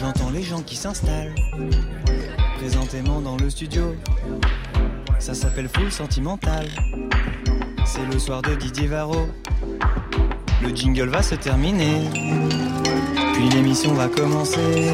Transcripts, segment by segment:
J'entends les gens qui s'installent présentément dans le studio. Ça s'appelle Full Sentimental. C'est le soir de Didier Varro. Le jingle va se terminer. Puis l'émission va commencer.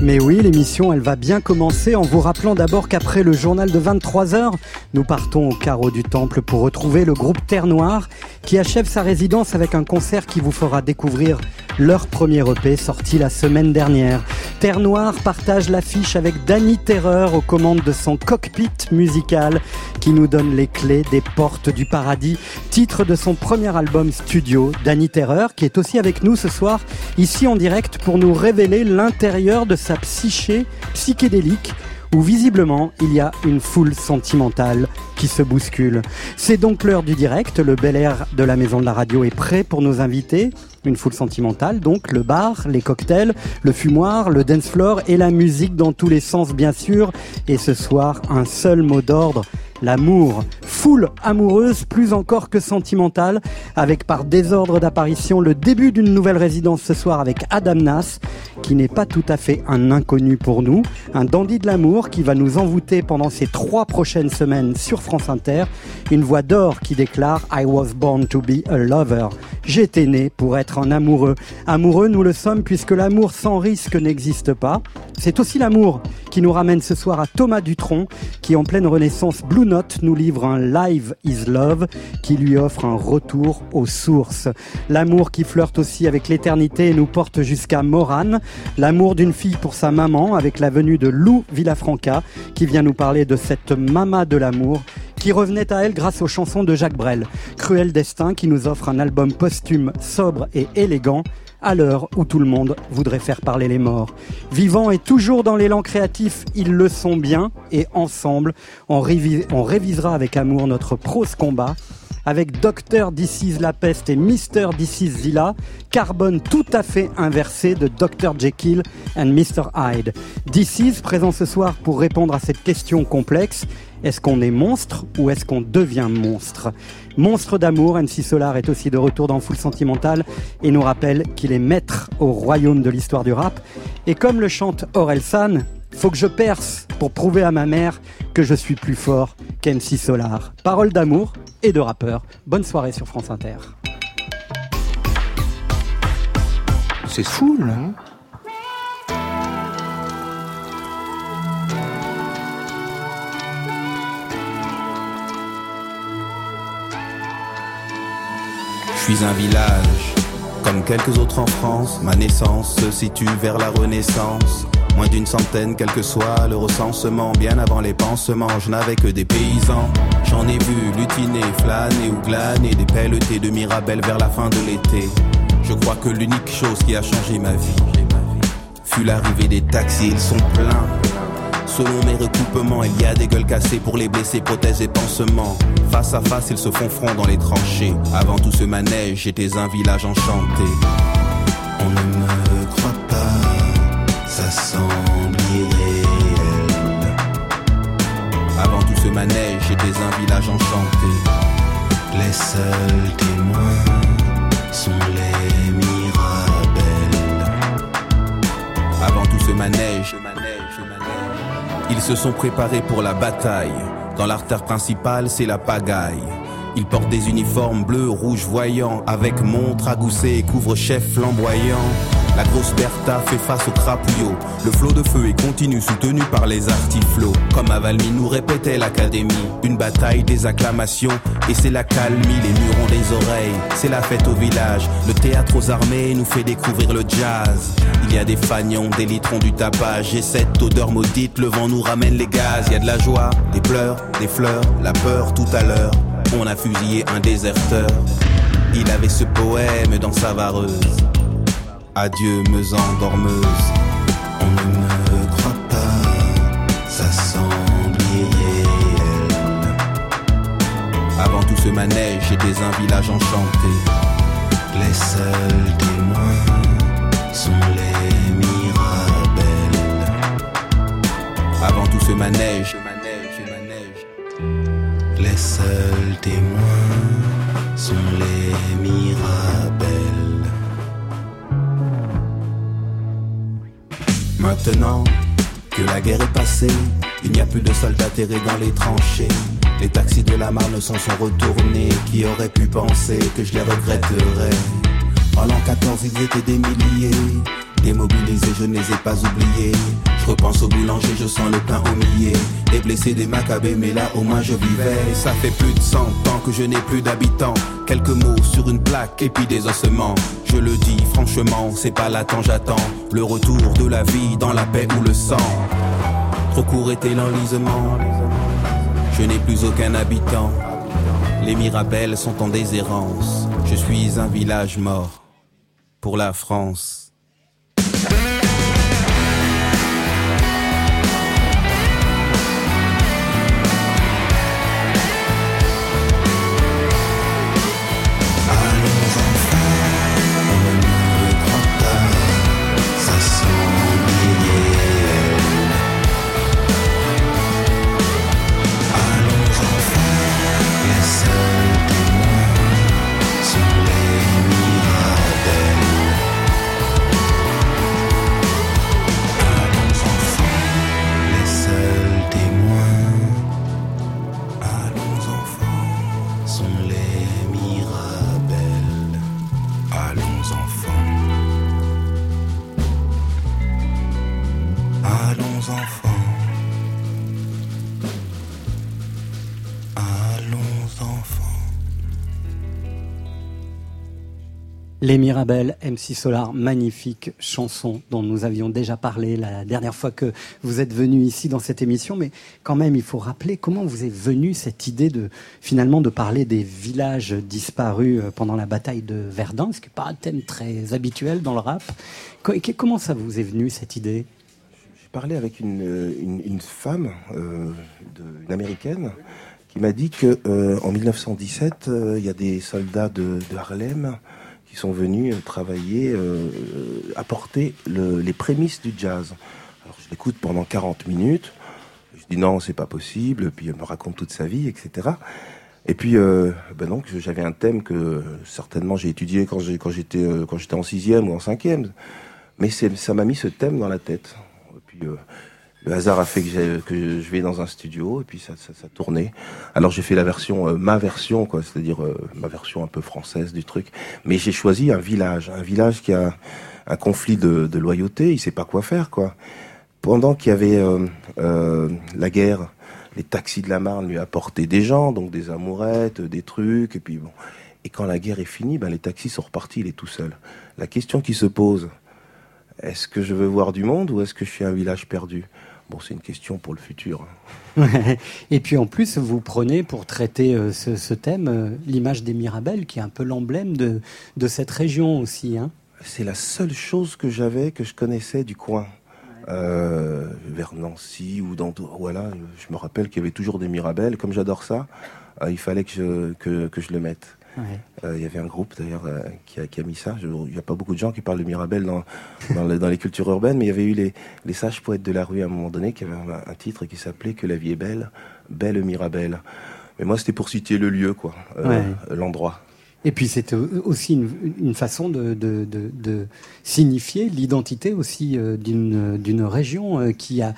Mais oui, l'émission, elle va bien commencer en vous rappelant d'abord qu'après le journal de 23h, nous partons au carreau du temple pour retrouver le groupe Terre Noire qui achève sa résidence avec un concert qui vous fera découvrir leur premier EP sorti la semaine dernière. Terre Noire partage l'affiche avec Danny Terreur aux commandes de son cockpit musical qui nous donne les clés des portes du paradis, titre de son premier album studio, Danny Terreur, qui est aussi avec nous ce soir, ici en direct pour nous révéler l'intérieur de sa psyché psychédélique où visiblement il y a une foule sentimentale qui se bouscule. C'est donc l'heure du direct, le bel air de la maison de la radio est prêt pour nos invités. Une foule sentimentale, donc le bar, les cocktails, le fumoir, le dance floor et la musique dans tous les sens bien sûr. Et ce soir, un seul mot d'ordre, l'amour. Foule amoureuse, plus encore que sentimentale, avec par désordre d'apparition le début d'une nouvelle résidence ce soir avec Adam Nas, qui n'est pas tout à fait un inconnu pour nous, un dandy de l'amour qui va nous envoûter pendant ces trois prochaines semaines sur France Inter, une voix d'or qui déclare I was born to be a lover. J'étais né pour être un amoureux. Amoureux, nous le sommes puisque l'amour sans risque n'existe pas. C'est aussi l'amour qui nous ramène ce soir à Thomas Dutronc, qui en pleine renaissance Blue Nous livre un Live is Love qui lui offre un retour aux sources. L'amour qui flirte aussi avec l'éternité nous porte jusqu'à Morane. L'amour d'une fille pour sa maman avec la venue de Lou Villafranca qui vient nous parler de cette mama de l'amour qui revenait à elle grâce aux chansons de Jacques Brel. Cruel Destin qui nous offre un album posthume sobre et élégant à l'heure où tout le monde voudrait faire parler les morts. Vivant et toujours dans l'élan créatif, ils le sont bien et ensemble, on, révisera avec amour notre prose combat avec Dr. This la peste et Mr. This Zilla, carbone tout à fait inversé de Dr. Jekyll and Mr. Hyde. This présent ce soir pour répondre à cette question complexe. Est-ce qu'on est monstre ou est-ce qu'on devient monstre? Monstre d'amour, MC Solar est aussi de retour dans Full Sentimental et nous rappelle qu'il est maître au royaume de l'histoire du rap. Et comme le chante Aurel San, faut que je perce pour prouver à ma mère que je suis plus fort qu'MC Solar. Parole d'amour et de rappeur. Bonne soirée sur France Inter. C'est fou, là. Suis un village, comme quelques autres en France. Ma naissance se situe vers la Renaissance. Moins d'une centaine, quel que soit le recensement. Bien avant les pansements, je n'avais que des paysans. J'en ai vu lutiner, flâner ou glaner des pelletés de Mirabelle vers la fin de l'été. Je crois que l'unique chose qui a changé ma vie fut l'arrivée des taxis. Ils sont pleins Selon mes recoupements, il y a des gueules cassées pour les blessés, prothèses et pansements. Face à face, ils se font front dans les tranchées. Avant tout ce manège, j'étais un village enchanté. On ne me croit pas, ça semble irréel. Avant tout ce manège, j'étais un village enchanté. Les seuls témoins sont les mirabelles. Avant tout ce manège, ils se sont préparés pour la bataille. Dans l'artère principale, c'est la pagaille. Ils portent des uniformes bleus, rouges voyants, avec montre à gousset et couvre-chef flamboyant. La grosse Bertha fait face au crapouillot. Le flot de feu est continu, soutenu par les artiflots. Comme à Valmy nous répétait l'académie. Une bataille des acclamations, et c'est la calmie, les murs ont des oreilles. C'est la fête au village, le théâtre aux armées nous fait découvrir le jazz. Il y a des fagnons, des litrons, du tapage, et cette odeur maudite, le vent nous ramène les gaz. Il y a de la joie, des pleurs, des fleurs, la peur tout à l'heure. On a fusillé un déserteur. Il avait ce poème dans sa vareuse. Adieu, meuse endormeuse. On ne me croit pas, ça semble irréel. Avant tout ce manège, j'étais un village enchanté. Les seuls témoins sont les mirabelles. Avant tout ce manège, les seuls témoins sont les mirabelles. Maintenant que la guerre est passée, il n'y a plus de soldats terrés dans les tranchées. Les taxis de la Marne sont, sont retournés. Qui aurait pu penser que je les regretterais? En l'an 14, ils étaient des milliers. Démobilisés, je ne les ai pas oubliés. Je repense au boulanger, je sens le pain au millet. Des blessés, des macabées, mais là au moins je vivais. Ça fait plus de 100 ans que je n'ai plus d'habitants. Quelques mots sur une plaque et puis des ossements. Je le dis franchement, c'est pas l'attente, j'attends. Le retour de la vie dans la paix ou le sang. Trop court était l'enlisement. Je n'ai plus aucun habitant. Les Mirabelles sont en déshérence. Je suis un village mort. Pour la France. Les Mirabelles, MC Solar, magnifique chanson dont nous avions déjà parlé la dernière fois que vous êtes venu ici dans cette émission. Mais quand même, il faut rappeler comment vous est venue cette idée de finalement de parler des villages disparus euh, pendant la bataille de Verdun, ce qui n'est pas un thème très habituel dans le rap. Comment ça vous est venu cette idée? J'ai parlé avec une, femme, euh, une américaine, qui m'a dit que euh, en 1917, il y a des soldats de Harlem sont venus travailler, euh, apporter le, les prémices du jazz. Alors je l'écoute pendant 40 minutes. Je dis non, c'est pas possible. Puis elle me raconte toute sa vie, etc. Et puis, euh, ben donc, j'avais un thème que certainement j'ai étudié quand j'étais euh, quand j'étais en sixième ou en cinquième. Mais ça m'a mis ce thème dans la tête. Euh, le hasard a fait que, je vais dans un studio et puis ça, ça, ça tournait. Alors j'ai fait la version, euh, ma version, c'est-à-dire euh, ma version un peu française du truc. Mais j'ai choisi un village, un village qui a un conflit de, loyauté. Il sait pas quoi faire, quoi. Pendant qu'il y avait euh, la guerre, les taxis de la Marne lui apportaient des gens, donc des amourettes, des trucs, et puis bon. Et quand la guerre est finie, ben les taxis sont repartis, il est tout seul. La question qui se pose, est-ce que je veux voir du monde ou est-ce que je suis un village perdu? Bon, c'est une question pour le futur. Et puis en plus, vous prenez pour traiter euh, ce, thème euh, l'image des Mirabelles, qui est un peu l'emblème de, de, cette région aussi. Hein. C'est la seule chose que j'avais, que je connaissais du coin. Euh, vers Nancy ou dans voilà je me rappelle qu'il y avait toujours des Mirabelles comme j'adore ça il fallait que je, que, que je le mette euh, il y avait un groupe d'ailleurs euh, qui, a, qui, a, mis ça. Il n'y a pas beaucoup de gens qui parlent de Mirabel dans, dans, les cultures urbaines, mais il y avait eu les, les, sages poètes de la rue à un moment donné qui avaient un, titre qui s'appelait Que la vie est belle, belle Mirabel. Mais moi, c'était pour citer le lieu, quoi, euh, l'endroit. Et puis c'était aussi une, une façon de, de, de, de signifier l'identité aussi d'une région qui a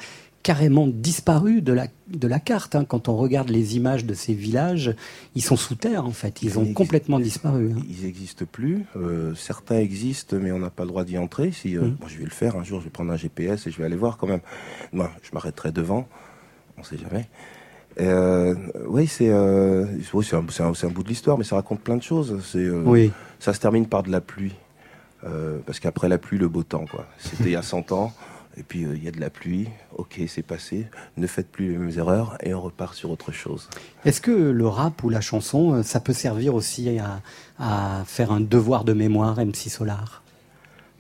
carrément disparu de la, de la carte. Hein. Quand on regarde les images de ces villages, ils sont sous terre en fait. Ils, ont complètement disparu. Hein. Ils n'existent plus. Euh, certains existent, mais on n'a pas le droit d'y entrer. Si, euh, mmh. je vais le faire un jour. Je vais prendre un GPS et je vais aller voir quand même. Moi, je m'arrêterai devant. On ne sait jamais. Euh, oui, c'est oui, un, un, un, bout de l'histoire, mais ça raconte plein de choses. C'est oui. Ça se termine par de la pluie. parce qu'après la pluie, le beau temps. C'était il y a 100 ans. Et puis euh, il y a de la pluie, ok, c'est passé, ne faites plus les mêmes erreurs et on repart sur autre chose. Est-ce que le rap ou la chanson, euh, ça peut servir aussi à, faire un devoir de mémoire, MC Solar?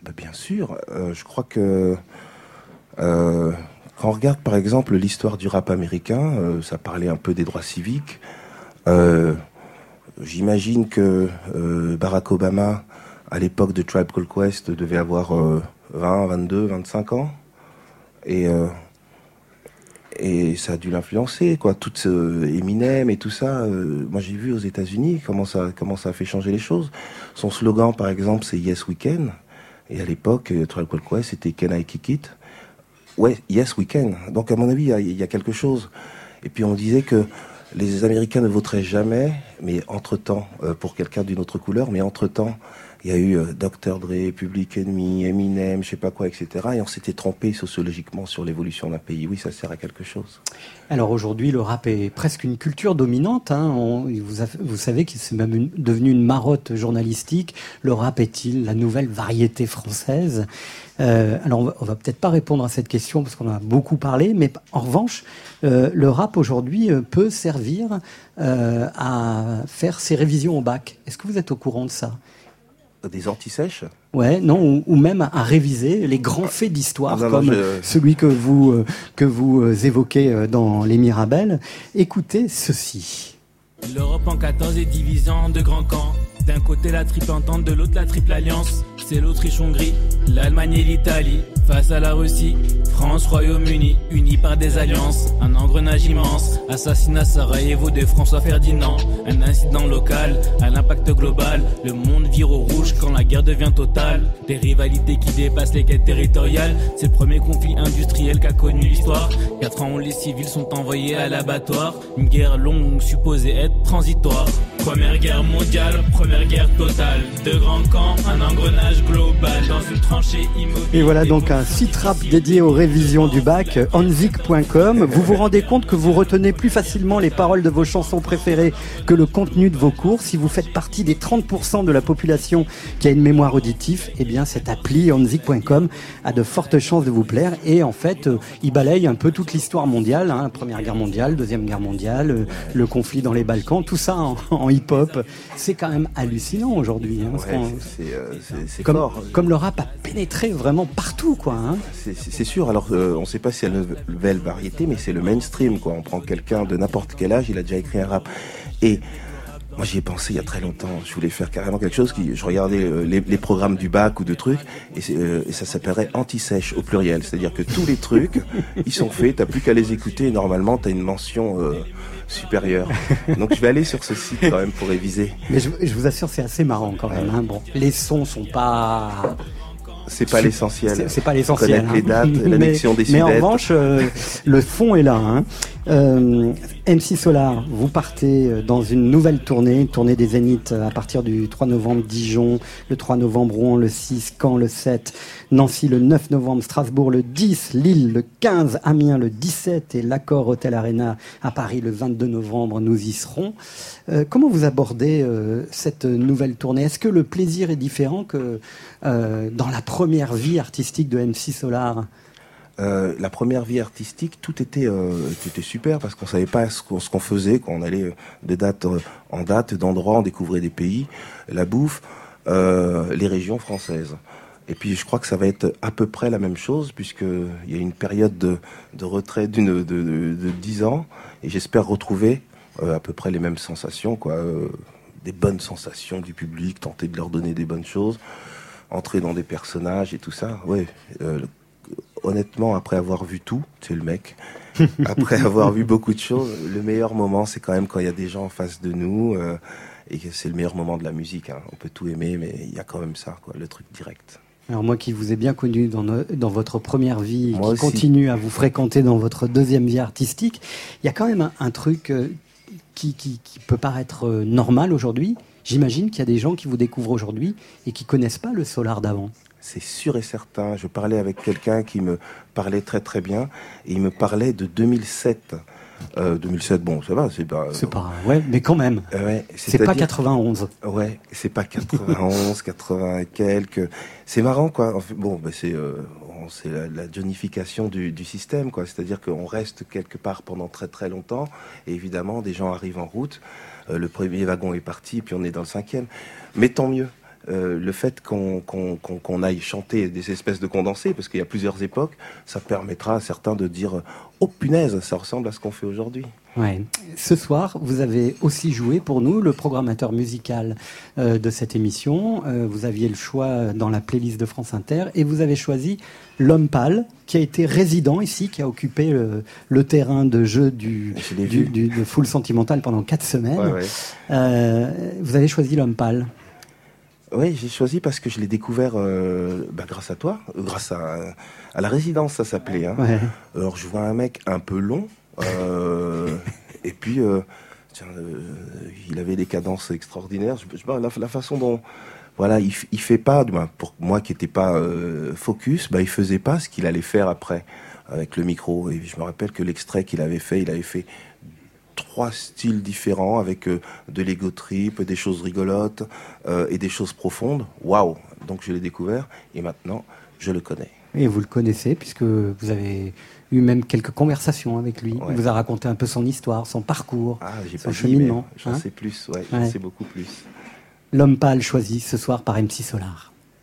Bah, Bien sûr, euh, je crois que quand on regarde par exemple l'histoire du rap américain, ça parlait un peu des droits civiques. J'imagine que Barack Obama, à l'époque de Tribe Called Quest, devait avoir 20, 22, 25 ans. Et, euh, et ça a dû l'influencer, quoi. Tout ce Eminem et tout ça. Euh, moi, j'ai vu aux États-Unis comment ça, comment ça a fait changer les choses. Son slogan, par exemple, c'est Yes We Can. Et à l'époque, euh, Trial Quest, c'était Can I Kick It? Ouais, yes, we can. Donc à mon avis, il y, a quelque chose. Et puis on disait que les Américains ne voteraient jamais, mais entre-temps, euh, pour quelqu'un d'une autre couleur, mais entre-temps, il y a eu euh, Dr. Dre, Public Enemy, Eminem, je sais pas quoi, etc. Et on s'était trompé sociologiquement sur l'évolution d'un pays. Oui, ça sert à quelque chose. Alors aujourd'hui, le rap est presque une culture dominante. Hein. vous, savez que c'est même devenu une marotte journalistique. Le rap est-il la nouvelle variété française? Euh, Alors on va, va peut-être pas répondre à cette question parce qu'on en a beaucoup parlé, mais en revanche, euh, le rap aujourd'hui peut servir à faire ses révisions au bac. Est-ce que vous êtes au courant de ça? Des antisèches Ouais, non, ou, même à réviser les grands faits d'histoire ah, comme celui que vous euh, que vous euh, évoquez euh, dans Les Mirabelles. Écoutez ceci. L'Europe en 14 est divisée en deux grands camps. D'un côté la triple entente, de l'autre la triple alliance. C'est l'Autriche-Hongrie, l'Allemagne et l'Italie face à la Russie. France, Royaume-Uni, unis par des alliances. Un engrenage immense, assassinat Sarajevo de François Ferdinand. Un incident local, à l'impact global. Le monde vire au rouge quand la guerre devient totale. Des rivalités qui dépassent les quêtes territoriales. C'est le premier conflit industriel qu'a connu l'histoire. Quatre ans où les civils sont envoyés à l'abattoir. Une guerre longue supposée être transitoire. Première guerre mondiale, première guerre totale. Deux grands camps, un engrenage global dans une tranchée immobile. Et voilà donc un site rap dédié aux révisions du bac, onzik.com. Vous vous rendez compte que vous retenez plus facilement les paroles de vos chansons préférées que le contenu de vos cours. Si vous faites partie des 30% de la population qui a une mémoire auditive, eh bien cette appli onzik.com a de fortes chances de vous plaire. Et en fait, euh, il balaye un peu toute l'histoire mondiale, hein, Première Guerre mondiale, Deuxième Guerre mondiale, euh, le conflit dans les Balkans, tout ça en hip-hop. C'est quand même hallucinant aujourd'hui. Hein, c'est comme, fort. Comme le rap a pénétré vraiment partout, quoi. Hein. C'est sûr. Alors, euh, on ne sait pas si c'est la nouvelle variété, mais c'est le mainstream, quoi. On prend quelqu'un de n'importe quel âge, il a déjà écrit un rap. Et moi, j'y ai pensé il y a très longtemps. Je voulais faire carrément quelque chose qui, je regardais euh, les, programmes du bac ou de trucs, et, euh, et ça s'appellerait anti-sèche au pluriel. C'est-à-dire que tous les trucs, ils sont faits, t'as plus qu'à les écouter, et normalement, t'as une mention supérieur. Donc je vais aller sur ce site quand même pour réviser. Mais je, vous assure, c'est assez marrant quand même. Hein. Bon, les sons sont pas c'est pas l'essentiel. C'est pas l'essentiel. Connaître les dates, hein. l'annexion des Mais en revanche, euh, le fond est là. Hein. Euh, MC Solar, vous partez euh, dans une nouvelle tournée, une tournée des Zéniths à partir du 3 novembre Dijon, le 3 novembre Rouen, le 6 Caen, le 7 Nancy, le 9 novembre Strasbourg, le 10 Lille, le 15 Amiens, le 17 et l'Accord Hotel Arena à Paris le 22 novembre. Nous y serons. Euh, comment vous abordez cette nouvelle tournée? Est-ce que le plaisir est différent que dans la première vie artistique de MC Solar? Euh, la première vie artistique, tout était, euh, était super parce qu'on savait pas ce qu'on, faisait, qu'on allait euh, de date en date, d'endroit, on découvrait des pays, la bouffe, les régions françaises. Et puis je crois que ça va être à peu près la même chose puisqu'il y a une période de, de retrait d'une de, de, 10 ans et j'espère retrouver à peu près les mêmes sensations, quoi, des bonnes sensations du public, tenter de leur donner des bonnes choses, entrer dans des personnages et tout ça. Ouais, honnêtement, après avoir vu tout, c'est le mec, après avoir vu beaucoup de choses, le meilleur moment, c'est quand même quand il y a des gens en face de nous. Euh, et c'est le meilleur moment de la musique. Hein. On peut tout aimer, mais il y a quand même ça, quoi, le truc direct. Alors moi qui vous ai bien connu dans, dans votre première vie, qui continue à vous fréquenter dans votre deuxième vie artistique, il y a quand même un, truc euh, qui, qui, qui, peut paraître euh, normal aujourd'hui. J'imagine qu'il y a des gens qui vous découvrent aujourd'hui et qui connaissent pas le Solar d'avant c'est sûr et certain. Je parlais avec quelqu'un qui me parlait très très bien et il me parlait de 2007. 2007, euh, bon, ça va, c'est pas. C'est pas, ouais, mais quand même. ouais, c'est pas 91. Ouais, c'est pas 91, 80 et quelques. C'est marrant, quoi. bon, c'est, euh, c'est la, la johnification du, du, système, quoi. C'est-à-dire qu'on reste quelque part pendant très très longtemps, et évidemment, des gens arrivent en route. Euh, le premier wagon est parti, puis on est dans le cinquième. Mais tant mieux. Euh, le fait qu'on aille chanter des espèces de condensés, parce qu'il y a plusieurs époques, ça permettra à certains de dire Oh punaise, ça ressemble à ce qu'on fait aujourd'hui. Ouais. Ce soir, vous avez aussi joué pour nous le programmateur musical euh, de cette émission. Euh, vous aviez le choix dans la playlist de France Inter et vous avez choisi L'Homme Pâle, qui a été résident ici, qui a occupé le, terrain de jeu du, du, du, de Full Sentimental pendant quatre semaines. vous avez choisi L'Homme Pâle. Oui, j'ai choisi parce que je l'ai découvert euh, bah, grâce à toi, grâce à, à la résidence, ça s'appelait. Hein. Ouais. Alors je vois un mec un peu long, euh, et puis euh, tiens, euh, il avait des cadences extraordinaires. Je, je- la, la façon dont voilà, il, il fait pas, bah, pour moi qui n'étais pas focus, bah, il faisait pas ce qu'il allait faire après avec le micro. Et je me rappelle que l'extrait qu'il avait fait, il avait fait trois styles différents avec euh, de l'ego trip, des choses rigolotes euh, et des choses profondes. Waouh Donc je l'ai découvert et maintenant je le connais. Et vous le connaissez puisque vous avez eu même quelques conversations avec lui. Ouais. Il vous a raconté un peu son histoire, son parcours. Ah, Son pas cheminement, mais j'en hein sais plus, ouais, Ouais. j'en sais beaucoup plus. L'homme pâle choisi ce soir par MC Solar.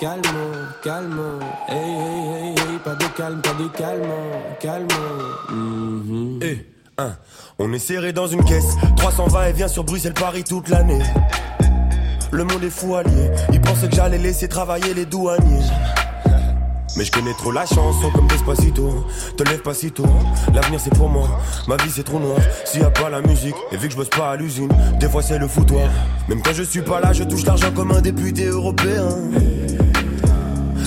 Calme, calme. Hey, hey, hey, hey, pas de calme, pas de calme, calme. Mhm. Eh, hein, on est serré dans une caisse. 320 et vient sur Bruxelles-Paris toute l'année. Le monde est fou allié. Ils pensaient que j'allais laisser travailler les douaniers. Mais je connais trop la chanson comme Despacito. Te lève pas si tôt. L'avenir c'est pour moi. Ma vie c'est trop noir. S'il y a pas la musique, et vu que je bosse pas à l'usine, des fois c'est le foutoir. Même quand je suis pas là, je touche l'argent comme un député européen.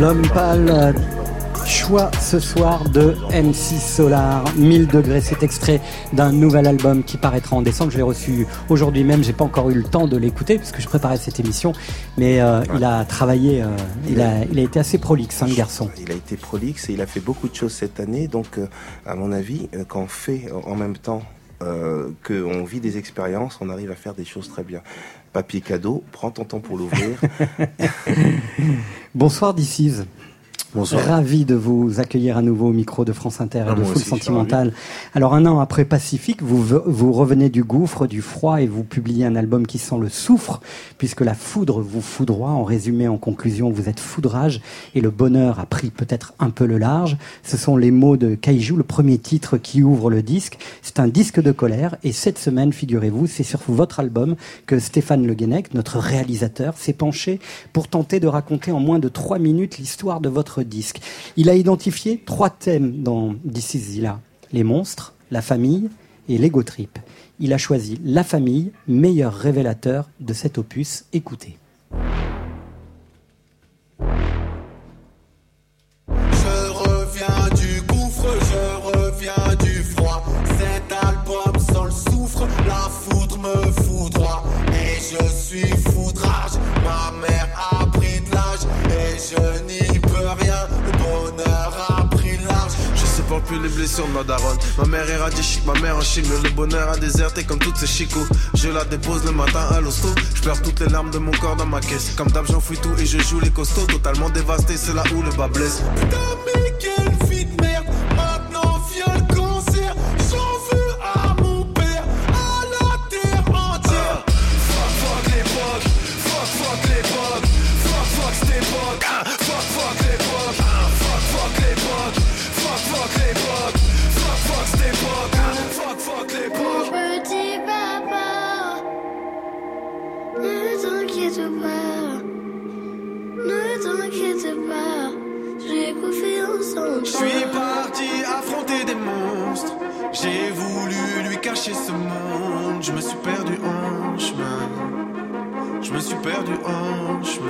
L'homme pâle, choix ce soir de MC Solar, 1000 degrés. C'est extrait d'un nouvel album qui paraîtra en décembre. Je l'ai reçu aujourd'hui même. J'ai pas encore eu le temps de l'écouter parce que je préparais cette émission. Mais euh, il a travaillé, euh, il, a, il a été assez prolixe, hein, le garçon. Il a été prolixe et il a fait beaucoup de choses cette année. Donc, euh, à mon avis, quand on fait en même temps euh, qu'on vit des expériences, on arrive à faire des choses très bien. Papier cadeau, prends ton temps pour l'ouvrir. Bonsoir, Dissiz. Bonsoir. Ravi de vous accueillir à nouveau au micro de France Inter et Ah, de Foule Sentimentale. Alors un an après Pacifique, vous, vous revenez du gouffre, du froid et vous publiez un album qui sent le soufre, puisque la foudre vous foudroie. En résumé, en conclusion, vous êtes foudrage et le bonheur a pris peut-être un peu le large. Ce sont les mots de Kaiju, le premier titre qui ouvre le disque. C'est un disque de colère et cette semaine, figurez-vous, c'est sur votre album que Stéphane Le Guenec, notre réalisateur, s'est penché pour tenter de raconter en moins de trois minutes l'histoire de votre disque. Il a identifié trois thèmes dans This Is Zilla. Les monstres, la famille et l'ego trip. Il a choisi la famille, meilleur révélateur de cet opus. Écoutez. Je je. Et je suis foudrage, ma mère a pris de l'âge vois plus les blessures de ma daronne. Ma mère est radiée ma mère en Chine. Le bonheur a déserté comme toutes ces chicots. Je la dépose le matin à l'hosto. Je perds toutes les larmes de mon corps dans ma caisse. Comme d'hab, j'enfouis tout et je joue les costauds. Totalement dévasté, c'est là où le bas blesse. Putain, Je suis parti affronter des monstres. J'ai voulu lui cacher ce monde. Je me suis perdu en chemin. Je me suis perdu en chemin.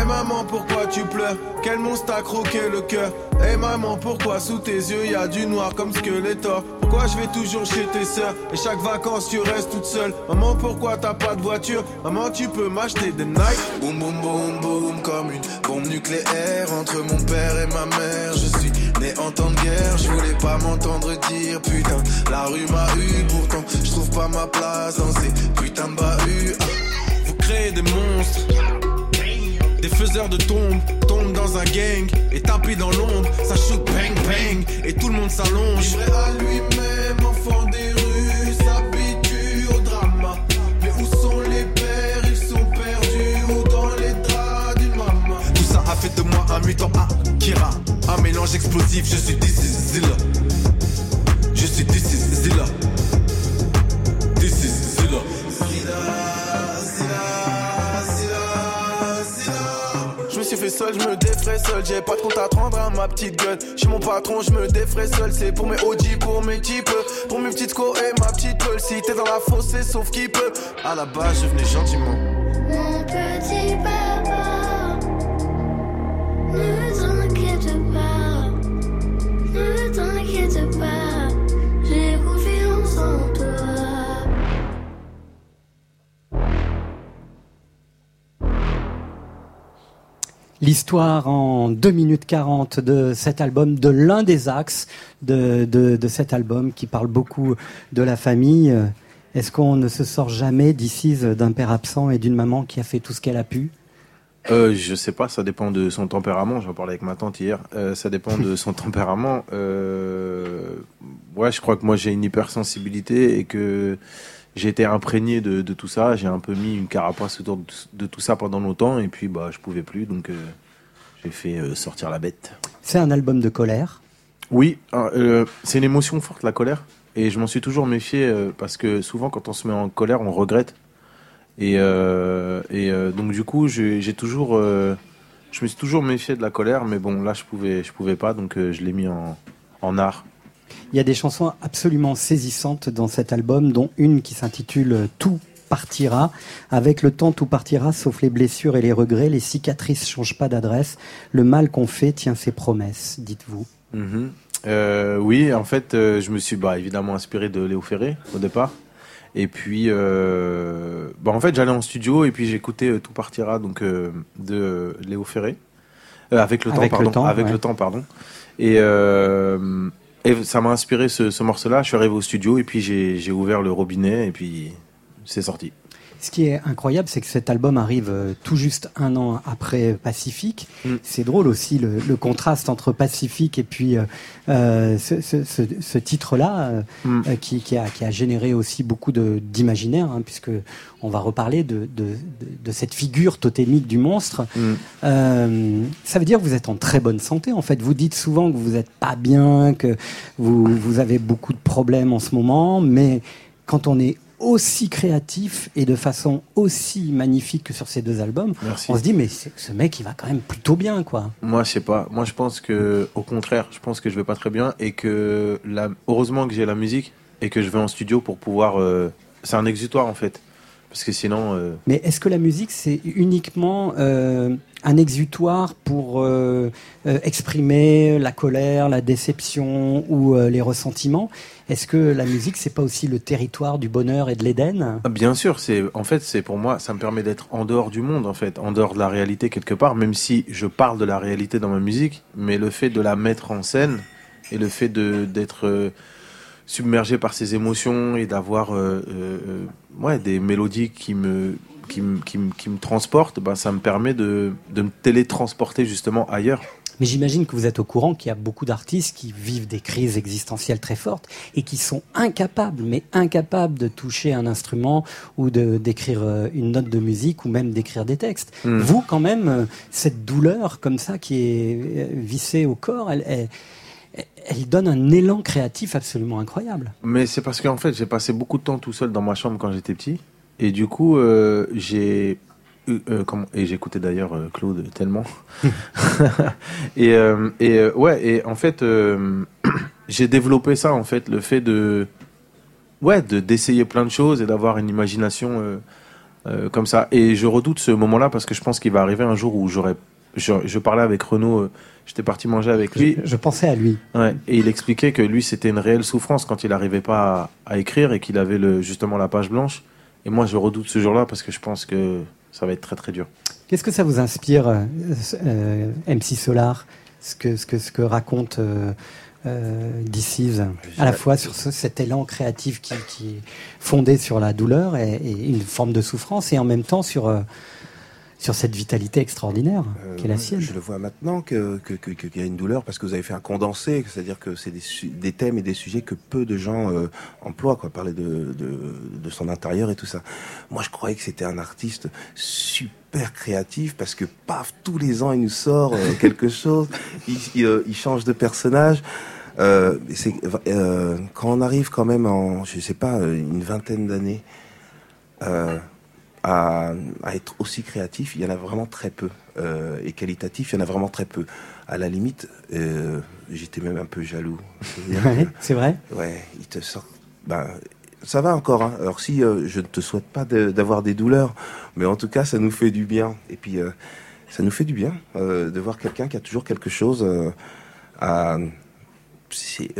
Eh maman, pourquoi tu pleures? Quel monstre t'a croqué le cœur? Eh maman, pourquoi sous tes yeux y a du noir comme Skeletor Pourquoi je vais toujours chez tes sœurs? Et chaque vacances tu restes toute seule Maman, pourquoi t'as pas de voiture? Maman, tu peux m'acheter des Nike Boum boum boum boum comme une bombe nucléaire entre mon père et ma mère. Je suis né en temps de guerre, je voulais pas m'entendre dire putain. La rue m'a eu, pourtant je trouve pas ma place dans ces putains de bahuts. Ah. Vous créez des monstres, des faiseurs de tombes, tombent dans un gang et tapis dans l'ombre. Ça shoot bang bang et tout le monde s'allonge. Livré à lui-même, enfant des rues, s'habitue au drama. Mais où sont les pères? Ils sont perdus ou dans les draps d'une maman. Tout ça a fait de moi un mutant Akira. Un mélange explosif, je suis this is Zilla. Je suis this is Zilla. Je me défrais seul. J'ai pas de compte à te rendre à ma petite gueule. Chez mon patron, je me défrais seul. C'est pour mes OG, pour mes types, pour mes petites co et ma petite peule. Si t'es dans la fosse, sauf qui peut. À la base, je venais gentiment. L'histoire en 2 minutes 40 de cet album, de l'un des axes de, de, cet album qui parle beaucoup de la famille. Est-ce qu'on ne se sort jamais d'ici d'un père absent et d'une maman qui a fait tout ce qu'elle a pu? Euh, je sais pas, ça dépend de son tempérament. J'en parlais avec ma tante hier. Euh, ça dépend de son tempérament. Euh, ouais, je crois que moi j'ai une hypersensibilité et que j'ai été imprégné de, de tout ça. J'ai un peu mis une carapace autour de, de tout ça pendant longtemps et puis bah je pouvais plus, donc euh, j'ai fait euh, sortir la bête. C'est un album de colère? Oui, euh, c'est une émotion forte la colère et je m'en suis toujours méfié parce que souvent quand on se met en colère, on regrette. Et, et donc du coup, j'ai toujours, je me suis toujours méfié de la colère, mais bon là je pouvais, je pouvais pas, donc je l'ai mis en, en art. Il y a des chansons absolument saisissantes dans cet album, dont une qui s'intitule Tout partira. Avec le temps, tout partira, sauf les blessures et les regrets. Les cicatrices changent pas d'adresse. Le mal qu'on fait tient ses promesses, dites-vous. Mhm. Euh, oui, en fait, euh, je me suis bah, évidemment inspiré de Léo Ferré au départ. Et puis, euh, bah, en fait, j'allais en studio et puis j'écoutais Tout partira donc de Léo Ferré avec le Avec temps, le pardon. temps, avec ouais. le temps, pardon. Et, et ça m'a inspiré ce, ce morceau-là. Je suis arrivé au studio et puis j'ai ouvert le robinet et puis c'est sorti. Ce qui est incroyable, c'est que cet album arrive euh, tout juste un an après Pacifique. Mm. C'est drôle aussi le, le contraste entre Pacifique et puis euh, euh, ce, ce- ce- ce titre-là, Mm. euh, qui, qui a, qui a généré aussi beaucoup d'imaginaire, hein, puisque on va reparler de, de, de- de cette figure totémique du monstre. Mm. Euh, ça veut dire que vous êtes en très bonne santé. En fait, vous dites souvent que vous n'êtes pas bien, que vous, vous avez beaucoup de problèmes en ce moment, mais quand on est aussi créatif et de façon aussi magnifique que sur ces deux albums, Merci. on se dit mais ce mec il va quand même plutôt bien quoi. Moi, je sais pas. Moi, je pense que, au contraire, je pense que je vais pas très bien et que, la... heureusement que j'ai la musique et que je vais en studio pour pouvoir. euh, C'est un exutoire en fait, parce que sinon. euh, Mais est-ce que la musique c'est uniquement euh, un exutoire pour euh, euh, exprimer la colère, la déception ou euh, les ressentiments. Est-ce que la musique c'est pas aussi le territoire du bonheur et de l'Éden? Ah, Bien sûr, c'est en fait c'est pour moi ça me permet d'être en dehors du monde en fait, en dehors de la réalité quelque part, même si je parle de la réalité dans ma musique, mais le fait de la mettre en scène Et le fait d'être submergé par ses émotions et d'avoir ouais, des mélodies qui me, qui, me- qui, me- qui me transportent, bah, ça me permet de, de me télétransporter justement ailleurs. Mais j'imagine que vous êtes au courant qu'il y a beaucoup d'artistes qui vivent des crises existentielles très fortes et qui sont incapables, mais incapables de toucher un instrument ou de d'écrire euh, une note de musique ou même d'écrire des textes. Mm. Vous, quand même, euh, cette douleur comme ça qui est euh, vissée au corps, elle, elle, elle donne un élan créatif absolument incroyable. Mais c'est parce qu'en fait, j'ai passé beaucoup de temps tout seul dans ma chambre quand j'étais petit. Et du coup, euh, j'ai. euh, comment- et j'écoutais d'ailleurs euh, Claude tellement. et euh, et ouais, et en fait, j'ai développé ça, en fait, le fait de. Ouais, de- d'essayer plein de choses et d'avoir une imagination comme ça. Et je redoute ce moment-là parce que je pense qu'il va arriver un jour où j'aurais. Je, je parlais avec Renaud, j'étais parti manger avec lui. Je, je pensais à lui. Ouais, et il expliquait que lui, c'était une réelle souffrance quand il n'arrivait pas à, à écrire et qu'il avait le, justement la page blanche. Et moi, je redoute ce jour-là parce que je pense que ça va être très très dur. Qu'est-ce que ça vous inspire, euh, euh, MC Solar, ce que, ce que, ce que raconte euh, euh, à la fois sur ce- cet élan créatif qui, qui est fondé sur la douleur et, et une forme de souffrance, et en même temps sur, sur cette vitalité extraordinaire qui est la Euh, sienne Je le vois maintenant que que- que- que- qu'il y a une douleur parce que vous avez fait un condensé, c'est-à-dire que c'est des, thèmes et des sujets que peu de gens euh, emploient, quoi, parler de, de, de son intérieur et tout ça. Moi, je croyais que c'était un artiste super créatif parce que paf, tous les ans, il nous sort euh, quelque chose, il, il, euh, il change de personnage. Euh, c'est euh, quand on arrive quand même en, je sais pas, une vingtaine d'années. Euh, à, à être aussi créatif, il y en a vraiment très peu. Euh, et qualitatif, il y en a vraiment très peu. À la limite, euh, j'étais même un peu jaloux. Ouais, c'est vrai Ouais, il te sort. Ben, ça va encore. Hein. Alors si euh, je ne te souhaite pas de- d'avoir des douleurs, mais en tout cas, ça nous fait du bien. Et puis, ça nous fait du bien de voir quelqu'un qui a toujours quelque chose à. C'est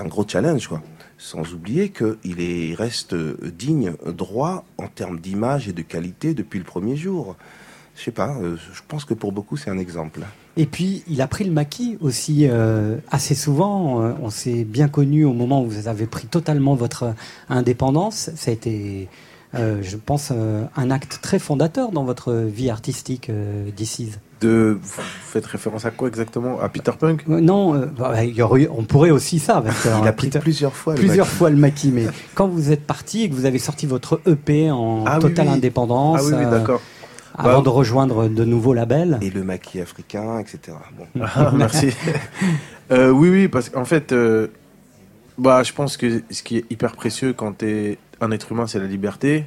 un gros challenge, quoi. Sans oublier qu'il est, il reste euh, digne, droit en termes d'image et de qualité depuis le premier jour. Je sais pas. euh, je pense que pour beaucoup, c'est un exemple. Et puis, il a pris le maquis aussi euh, assez souvent. On s'est bien connu au moment où vous avez pris totalement votre indépendance. Ça a été, je pense, un acte très fondateur dans votre vie artistique d'Icis. De, vous faites référence à quoi exactement? À Peter Punk? Euh, Non, euh, bah, il y aurait eu- on pourrait aussi ça. Parce que, Il a pris plusieurs fois. le plusieurs maquis. fois le maquis. Mais quand vous êtes parti et que vous avez sorti votre EP en Ah totale oui. indépendance, Ah oui, oui, euh, d'accord. avant Bah, de rejoindre de nouveaux labels. Et le maquis africain, etc. Bon. Ah, merci. Euh, oui, oui, parce qu'en fait, bah, je pense que ce qui est hyper précieux quand tu es un être humain, c'est la liberté.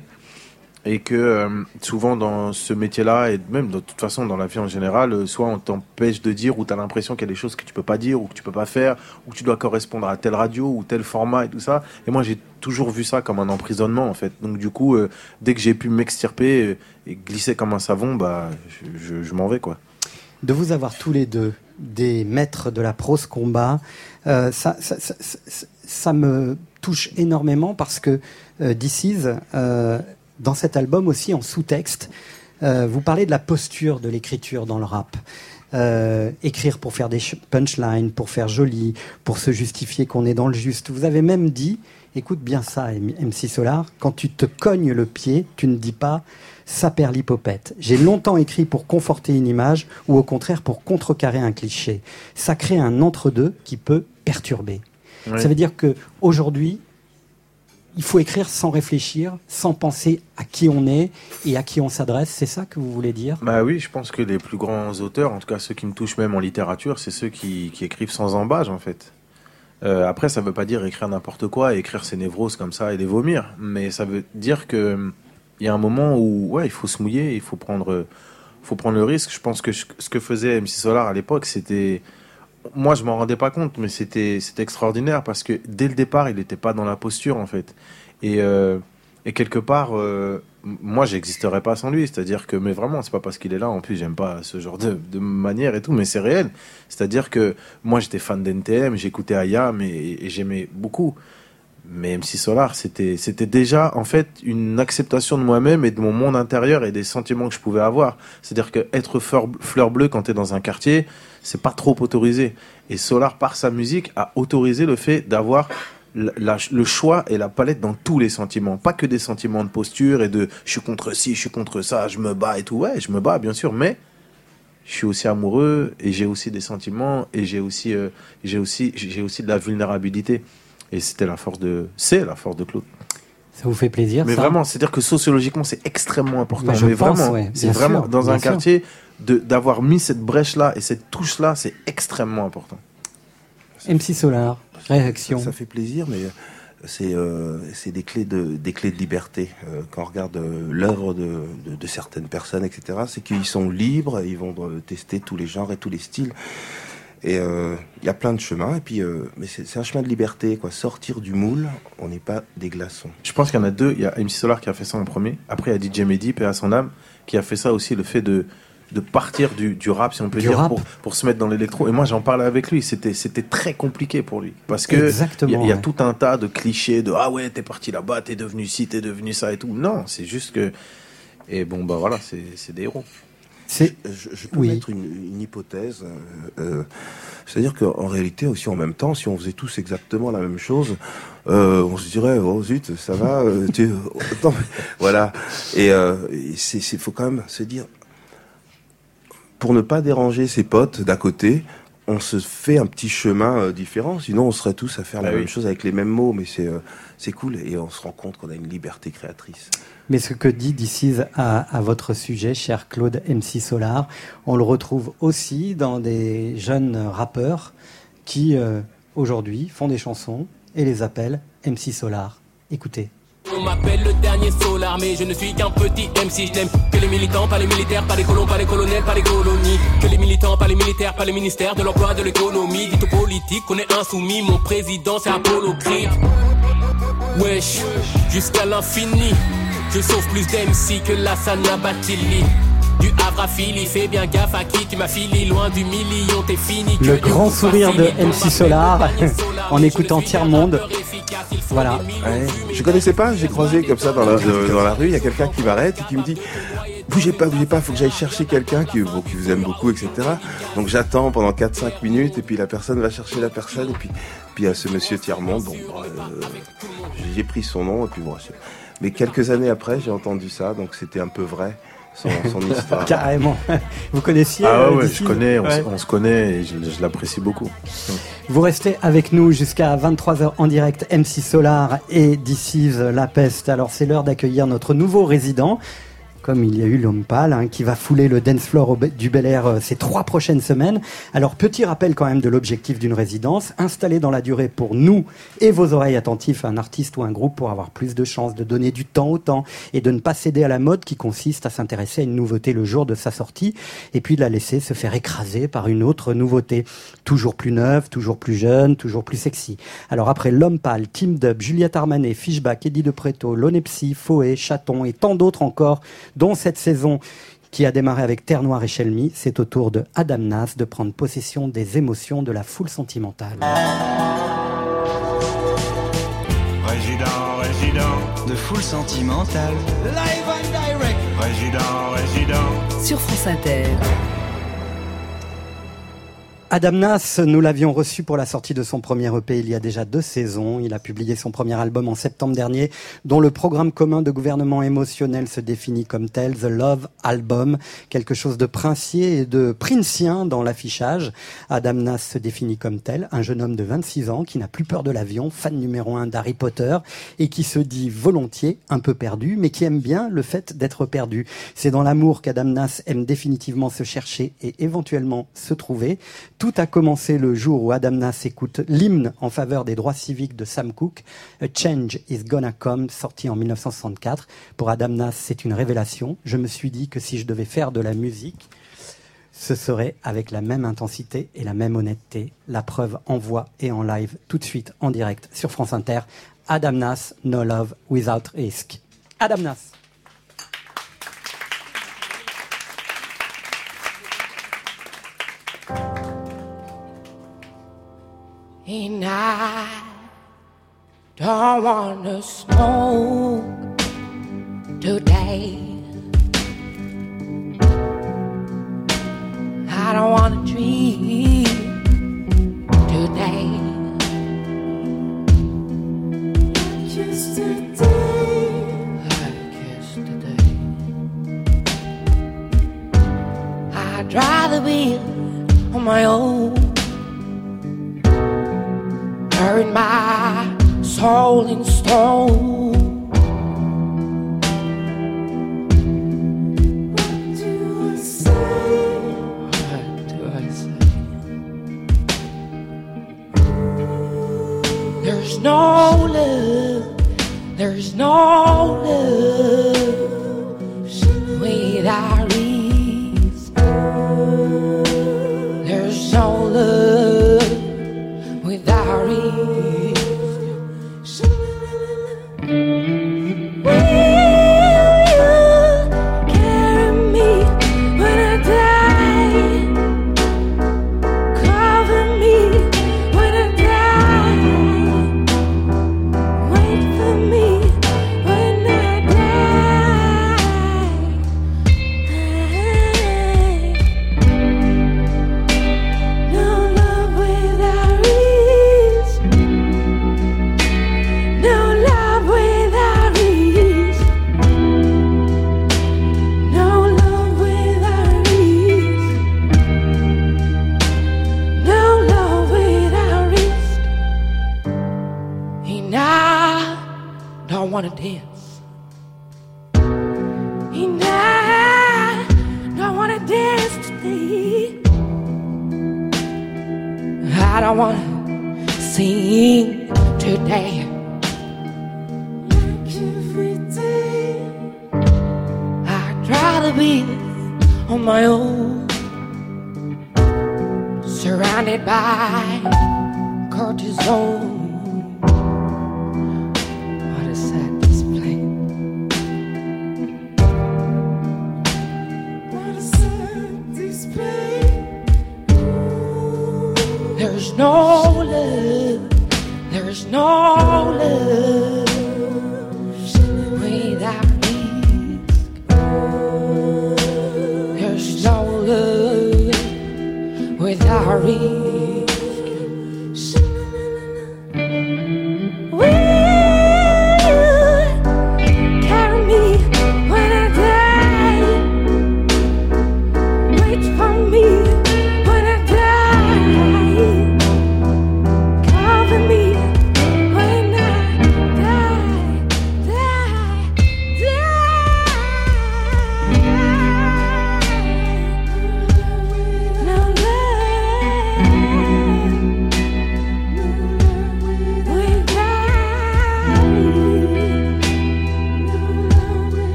Et que euh, souvent dans ce métier-là, et même de toute façon dans la vie en général, euh, soit on t'empêche de dire, ou tu as l'impression qu'il y a des choses que tu peux pas dire, ou que tu peux pas faire, ou que tu dois correspondre à telle radio, ou tel format et tout ça. Et moi, j'ai toujours vu ça comme un emprisonnement, en fait. Donc du coup, euh, dès que j'ai pu m'extirper et glisser comme un savon, bah, je, m'en vais, quoi. de vous avoir tous les deux des maîtres de la prose combat, ça, ça, me touche énormément parce que euh, dans cet album aussi en sous-texte, euh, vous parlez de la posture de l'écriture dans le rap. Euh, écrire pour faire des ch- punchlines, pour faire joli, pour se justifier qu'on est dans le juste. Vous avez même dit, écoute bien ça, MC Solar, quand tu te cognes le pied, tu ne dis pas ça perd l'hypopète. J'ai longtemps écrit pour conforter une image ou au contraire pour contrecarrer un cliché. Ça crée un entre-deux qui peut perturber. Ça veut dire que aujourd'hui, il faut écrire sans réfléchir, sans penser à qui on est et à qui on s'adresse. C'est ça que vous voulez dire? Bah oui, je pense que les plus grands auteurs, en tout cas ceux qui me touchent même en littérature, c'est ceux qui, écrivent sans embâge en fait. Euh, après, ça veut pas dire écrire n'importe quoi, écrire ses névroses comme ça et les vomir, mais ça veut dire que il y a un moment où ouais, il faut se mouiller, il faut prendre, faut prendre le risque. Je pense que ce que faisait MC Solar à l'époque, c'était moi je m'en rendais pas compte, mais c'était extraordinaire parce que dès le départ, il n'était pas dans la posture en fait. Et, euh, et quelque part, euh, moi j'existerais pas sans lui. C'est-à-dire que, mais vraiment, c'est pas parce qu'il est là. En plus, j'aime pas ce genre de, de manière et tout, mais c'est réel. C'est-à-dire que moi j'étais fan d'NTM, j'écoutais Ayam et, j'aimais beaucoup. Mais MC Solar, c'était, déjà en fait une acceptation de moi-même et de mon monde intérieur et des sentiments que je pouvais avoir. C'est-à-dire que être fleur, fleur bleue quand tu es dans un quartier, c'est pas trop autorisé. Et Solar, par sa musique, a autorisé le fait d'avoir la- la- le choix et la palette dans tous les sentiments. Pas que des sentiments de posture et de je suis contre ci, je suis contre ça, je me bats et tout. Ouais, je me bats, bien sûr, mais je suis aussi amoureux et j'ai aussi des sentiments et j'ai aussi, euh, j'ai aussi, j'ai aussi de la vulnérabilité. Et c'était la force de, c'est la force de Claude. Ça vous fait plaisir Mais ça? vraiment, c'est-à-dire que sociologiquement, c'est extrêmement important. Je Mais pense, vraiment, ouais, c'est vraiment dans un sûr. quartier d'avoir mis cette brèche là et cette touche là, c'est extrêmement important. MC Solar, réaction. Ça fait plaisir, mais c'est euh, c'est des clés de des clés de liberté. Euh, quand on regarde euh, l'œuvre de, de, de certaines personnes, etc., c'est qu'ils sont libres, ils vont euh, tester tous les genres et tous les styles. Et euh, il y a plein de chemins. Et puis, euh, mais c'est c'est un chemin de liberté, quoi. Sortir du moule, on n'est pas des glaçons. Je pense qu'il y en a deux. Il y a MC Solar qui a fait ça en premier. Après, il y a DJ Mehdi, paix à son âme, qui a fait ça aussi, le fait de, de partir du, du rap, si on peut Du dire, pour, pour se mettre dans l'électro. Et moi, j'en parlais avec lui. C'était, c'était très compliqué pour lui. Parce que il y a, il y a ouais. tout un tas de clichés de Ah ouais, t'es parti là-bas, t'es devenu ci, t'es devenu ça et tout. Non, c'est juste que. Et bon, bah voilà, c'est, c'est des héros. C'est Je, je peux Oui. mettre une, une hypothèse. euh, euh, C'est-à-dire qu'en réalité, aussi en même temps, si on faisait tous exactement la même chose, euh, on se dirait, oh zut, ça va, euh, tu... non, mais voilà. Et euh, c'est, faut quand même se dire, pour ne pas déranger ses potes d'à côté, on se fait un petit chemin euh, différent. Sinon, on serait tous à faire la Ah oui. même chose avec les mêmes mots. Mais c'est, euh, c'est cool et on se rend compte qu'on a une liberté créatrice. Mais ce que dit Dissiz à, à votre sujet, cher Claude MC Solar, on le retrouve aussi dans des jeunes rappeurs qui, euh, aujourd'hui, font des chansons et les appellent MC Solar. Écoutez. On m'appelle le dernier solar, mais je ne suis qu'un petit MC. Je n'aime que les militants, pas les militaires, pas les colons, pas les colonels, pas les colonies. Que les militants, pas les militaires, pas les ministères de l'emploi, de l'économie. Dites aux politiques qu'on est insoumis. Mon président, c'est Apollo Creed. Wesh, jusqu'à l'infini. Je sauve plus d'MC que la Batili. Du Havre à Philly, fais bien gaffe à qui tu m'affilie. Loin du million, t'es fini. Le grand sourire de. MC Solar en écoutant Tiers Monde. Voilà. Ouais. Je connaissais pas, j'ai croisé comme ça dans la, euh, dans la rue, il y a quelqu'un qui m'arrête et qui me dit bougez pas, bougez pas, faut que j'aille chercher quelqu'un qui, bon, qui vous aime beaucoup, etc. Donc j'attends pendant 4-5 minutes et puis la personne va chercher la personne et puis puis il y a ce monsieur Tiers-Monde, bon, euh, j'ai pris son nom et puis bon. Mais quelques années après, j'ai entendu ça, donc c'était un peu vrai son, son histoire. Carrément. Vous connaissiez Ah euh, ouais, ouais, Dissiz je connais, on, s- Ouais. on se connaît et je, je l'apprécie beaucoup. Vous restez avec nous jusqu'à 23h en direct, MC Solar et Dissiz La Peste. Alors c'est l'heure d'accueillir notre nouveau résident, comme il y a eu l'homme pâle, hein, qui va fouler le dance floor du Bel Air euh, ces trois prochaines semaines. Alors petit rappel quand même de l'objectif d'une résidence, installée dans la durée pour nous et vos oreilles attentives un artiste ou un groupe pour avoir plus de chances de donner du temps au temps et de ne pas céder à la mode qui consiste à s'intéresser à une nouveauté le jour de sa sortie et puis de la laisser se faire écraser par une autre nouveauté, toujours plus neuve, toujours plus jeune, toujours plus sexy. Alors après L'Homme Pâle, Team Dub, Juliette Armanet, Fishback, Eddie de Preto, Lonepsy, Foé, Chaton et tant d'autres encore, dont cette saison qui a démarré avec Terre Noire et Shelmy, c'est au tour de Adam Nas de prendre possession des émotions de la foule sentimentale. Résident, résident. De foule sentimentale. Live and direct. Résident, résident. Sur France Inter. Adam Nas, nous l'avions reçu pour la sortie de son premier EP il y a déjà deux saisons. Il a publié son premier album en septembre dernier, dont le programme commun de gouvernement émotionnel se définit comme tel, The Love Album, quelque chose de princier et de princien dans l'affichage. Adam Nas se définit comme tel, un jeune homme de 26 ans qui n'a plus peur de l'avion, fan numéro un d'Harry Potter, et qui se dit volontiers un peu perdu, mais qui aime bien le fait d'être perdu. C'est dans l'amour qu'Adam Nas aime définitivement se chercher et éventuellement se trouver. Tout a commencé le jour où Adam Nas écoute l'hymne en faveur des droits civiques de Sam Cooke, A Change is Gonna Come, sorti en 1964. Pour Adam Nas, c'est une révélation. Je me suis dit que si je devais faire de la musique, ce serait avec la même intensité et la même honnêteté. La preuve en voix et en live, tout de suite en direct sur France Inter. Adam Nas, No Love Without Risk. Adam Nas. I don't want to smoke today. I don't want to dream today. Just today. I'd rather be on my own turn my soul in stone. What do I say? There's no love, there's no love without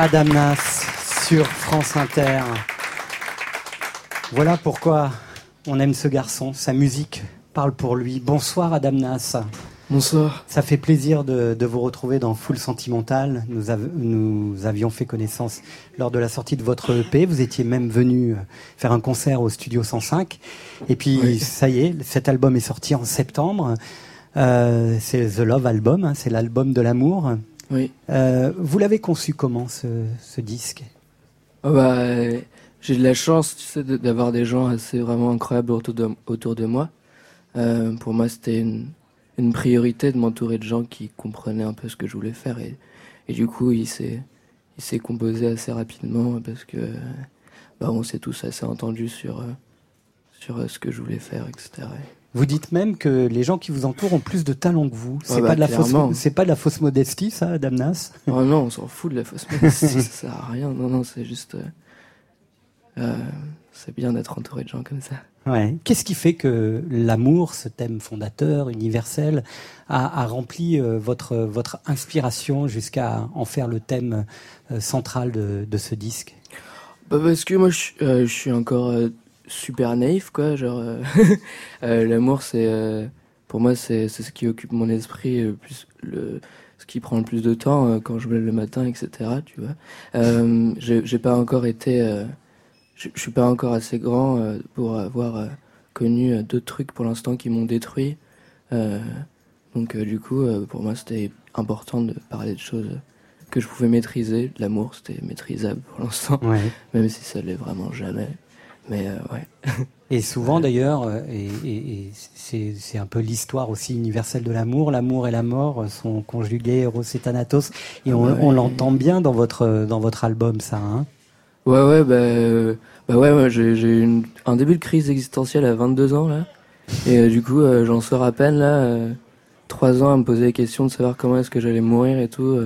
Adam Nas sur France Inter. Voilà pourquoi on aime ce garçon, sa musique parle pour lui. Bonsoir Adam Nas. Bonsoir. Ça fait plaisir de, vous retrouver dans Full Sentimental. Nous, avions fait connaissance lors de la sortie de votre EP. Vous étiez même venu euh, faire un concert au Studio 105. Et puis, ça y est, cet album est sorti en septembre. Euh, c'est The Love Album, hein. c'est l'album de l'amour. Oui. Euh, vous l'avez conçu comment, ce, ce disque? Ah bah, euh, j'ai de la chance, tu sais, d'avoir des gens assez vraiment incroyables autour de, autour de moi. Euh, pour moi, c'était une, une priorité de m'entourer de gens qui comprenaient un peu ce que je voulais faire. Et, et du coup, il s'est, il s'est composé assez rapidement parce que bah, on s'est tous assez entendus sur, sur ce que je voulais faire, etc. Vous dites même que les gens qui vous entourent ont plus de talent que vous. C'est Ah bah, pas de la fausse, c'est pas de la fausse modestie, ça, Damnas Oh non, on s'en fout de la fausse modestie, ça sert à rien. Non, non, c'est juste. euh, euh, c'est bien d'être entouré de gens comme ça. Ouais. Qu'est-ce qui fait que l'amour, ce thème fondateur, universel, a, a rempli euh, votre, votre inspiration jusqu'à en faire le thème central de, de ce disque? Bah parce que moi je, suis- je suis encore super naïf quoi, genre euh, euh, l'amour c'est euh, pour moi c'est c'est ce qui occupe mon esprit plus le ce qui prend le plus de temps quand je me lève le matin etc tu vois. J'ai pas encore été je suis pas encore assez grand pour avoir connu d'autres trucs pour l'instant qui m'ont détruit. Euh, donc euh, du coup euh, pour moi c'était important de parler de choses que je pouvais maîtriser. L'amour, c'était maîtrisable pour l'instant, Ouais. même si ça l'est vraiment jamais. Mais euh, ouais. Et souvent d'ailleurs, euh, et, et- et c'est un peu l'histoire aussi universelle de l'amour, l'amour et la mort sont conjugués, Eros et Thanatos, et on, l'entend bien dans votre, dans votre album, ça. Hein Ouais, ouais, bah, bah ouais, ouais, j'ai eu un début de crise existentielle à 22 ans, là. Et euh, du coup, euh, j'en sors à peine, là. euh, trois ans à me poser la question de savoir comment est-ce que j'allais mourir et tout.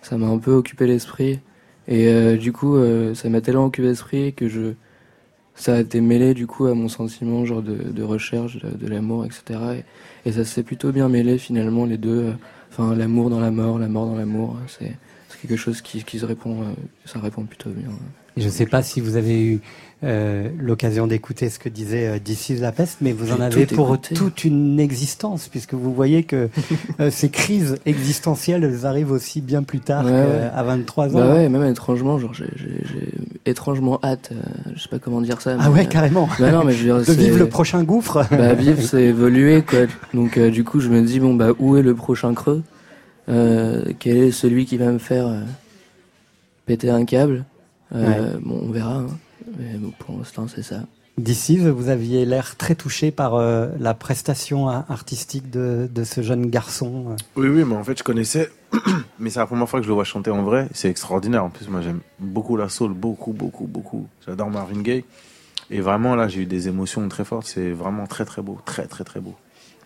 ça m'a un peu occupé l'esprit. Et du coup, ça m'a tellement occupé l'esprit que je. Ça a été mêlé, du coup, à mon sentiment, genre, de, recherche, de, l'amour, etc. Et, ça s'est plutôt bien mêlé, finalement, les deux. Enfin, l'amour dans la mort, la mort dans l'amour. C'est c'est quelque chose qui, qui se répond. euh, ça répond plutôt bien. Je ne sais pas si vous avez eu euh, l'occasion d'écouter ce que disait euh, is la peste, mais vous en avez pour écouté. toute une existence, puisque vous voyez que euh, ces crises existentielles, elles arrivent aussi bien plus tard Ouais, qu'à 23 ans. Bah ouais, même étrangement, genre j'ai étrangement hâte, euh, je sais pas comment dire ça. Ah ouais, carrément. Bah non, mais je veux dire, De vivre le prochain gouffre. Bah vivre, c'est évoluer quoi. Donc du coup, je me dis bon bah où est le prochain creux? Quel est celui qui va me faire péter un câble? Euh, Bon, on verra. hein. Mais bon, pour l'instant, c'est ça. D'ici, vous aviez l'air très touché par euh, la prestation artistique de, de ce jeune garçon. euh. Oui, oui, mais en fait, je connaissais, mais c'est la première fois que je le vois chanter en vrai. C'est extraordinaire. En plus, moi, j'aime beaucoup la soul, beaucoup, beaucoup, beaucoup. J'adore Marvin Gaye. Et vraiment, là, j'ai eu des émotions très fortes. C'est vraiment très, très beau. Très, très, très beau.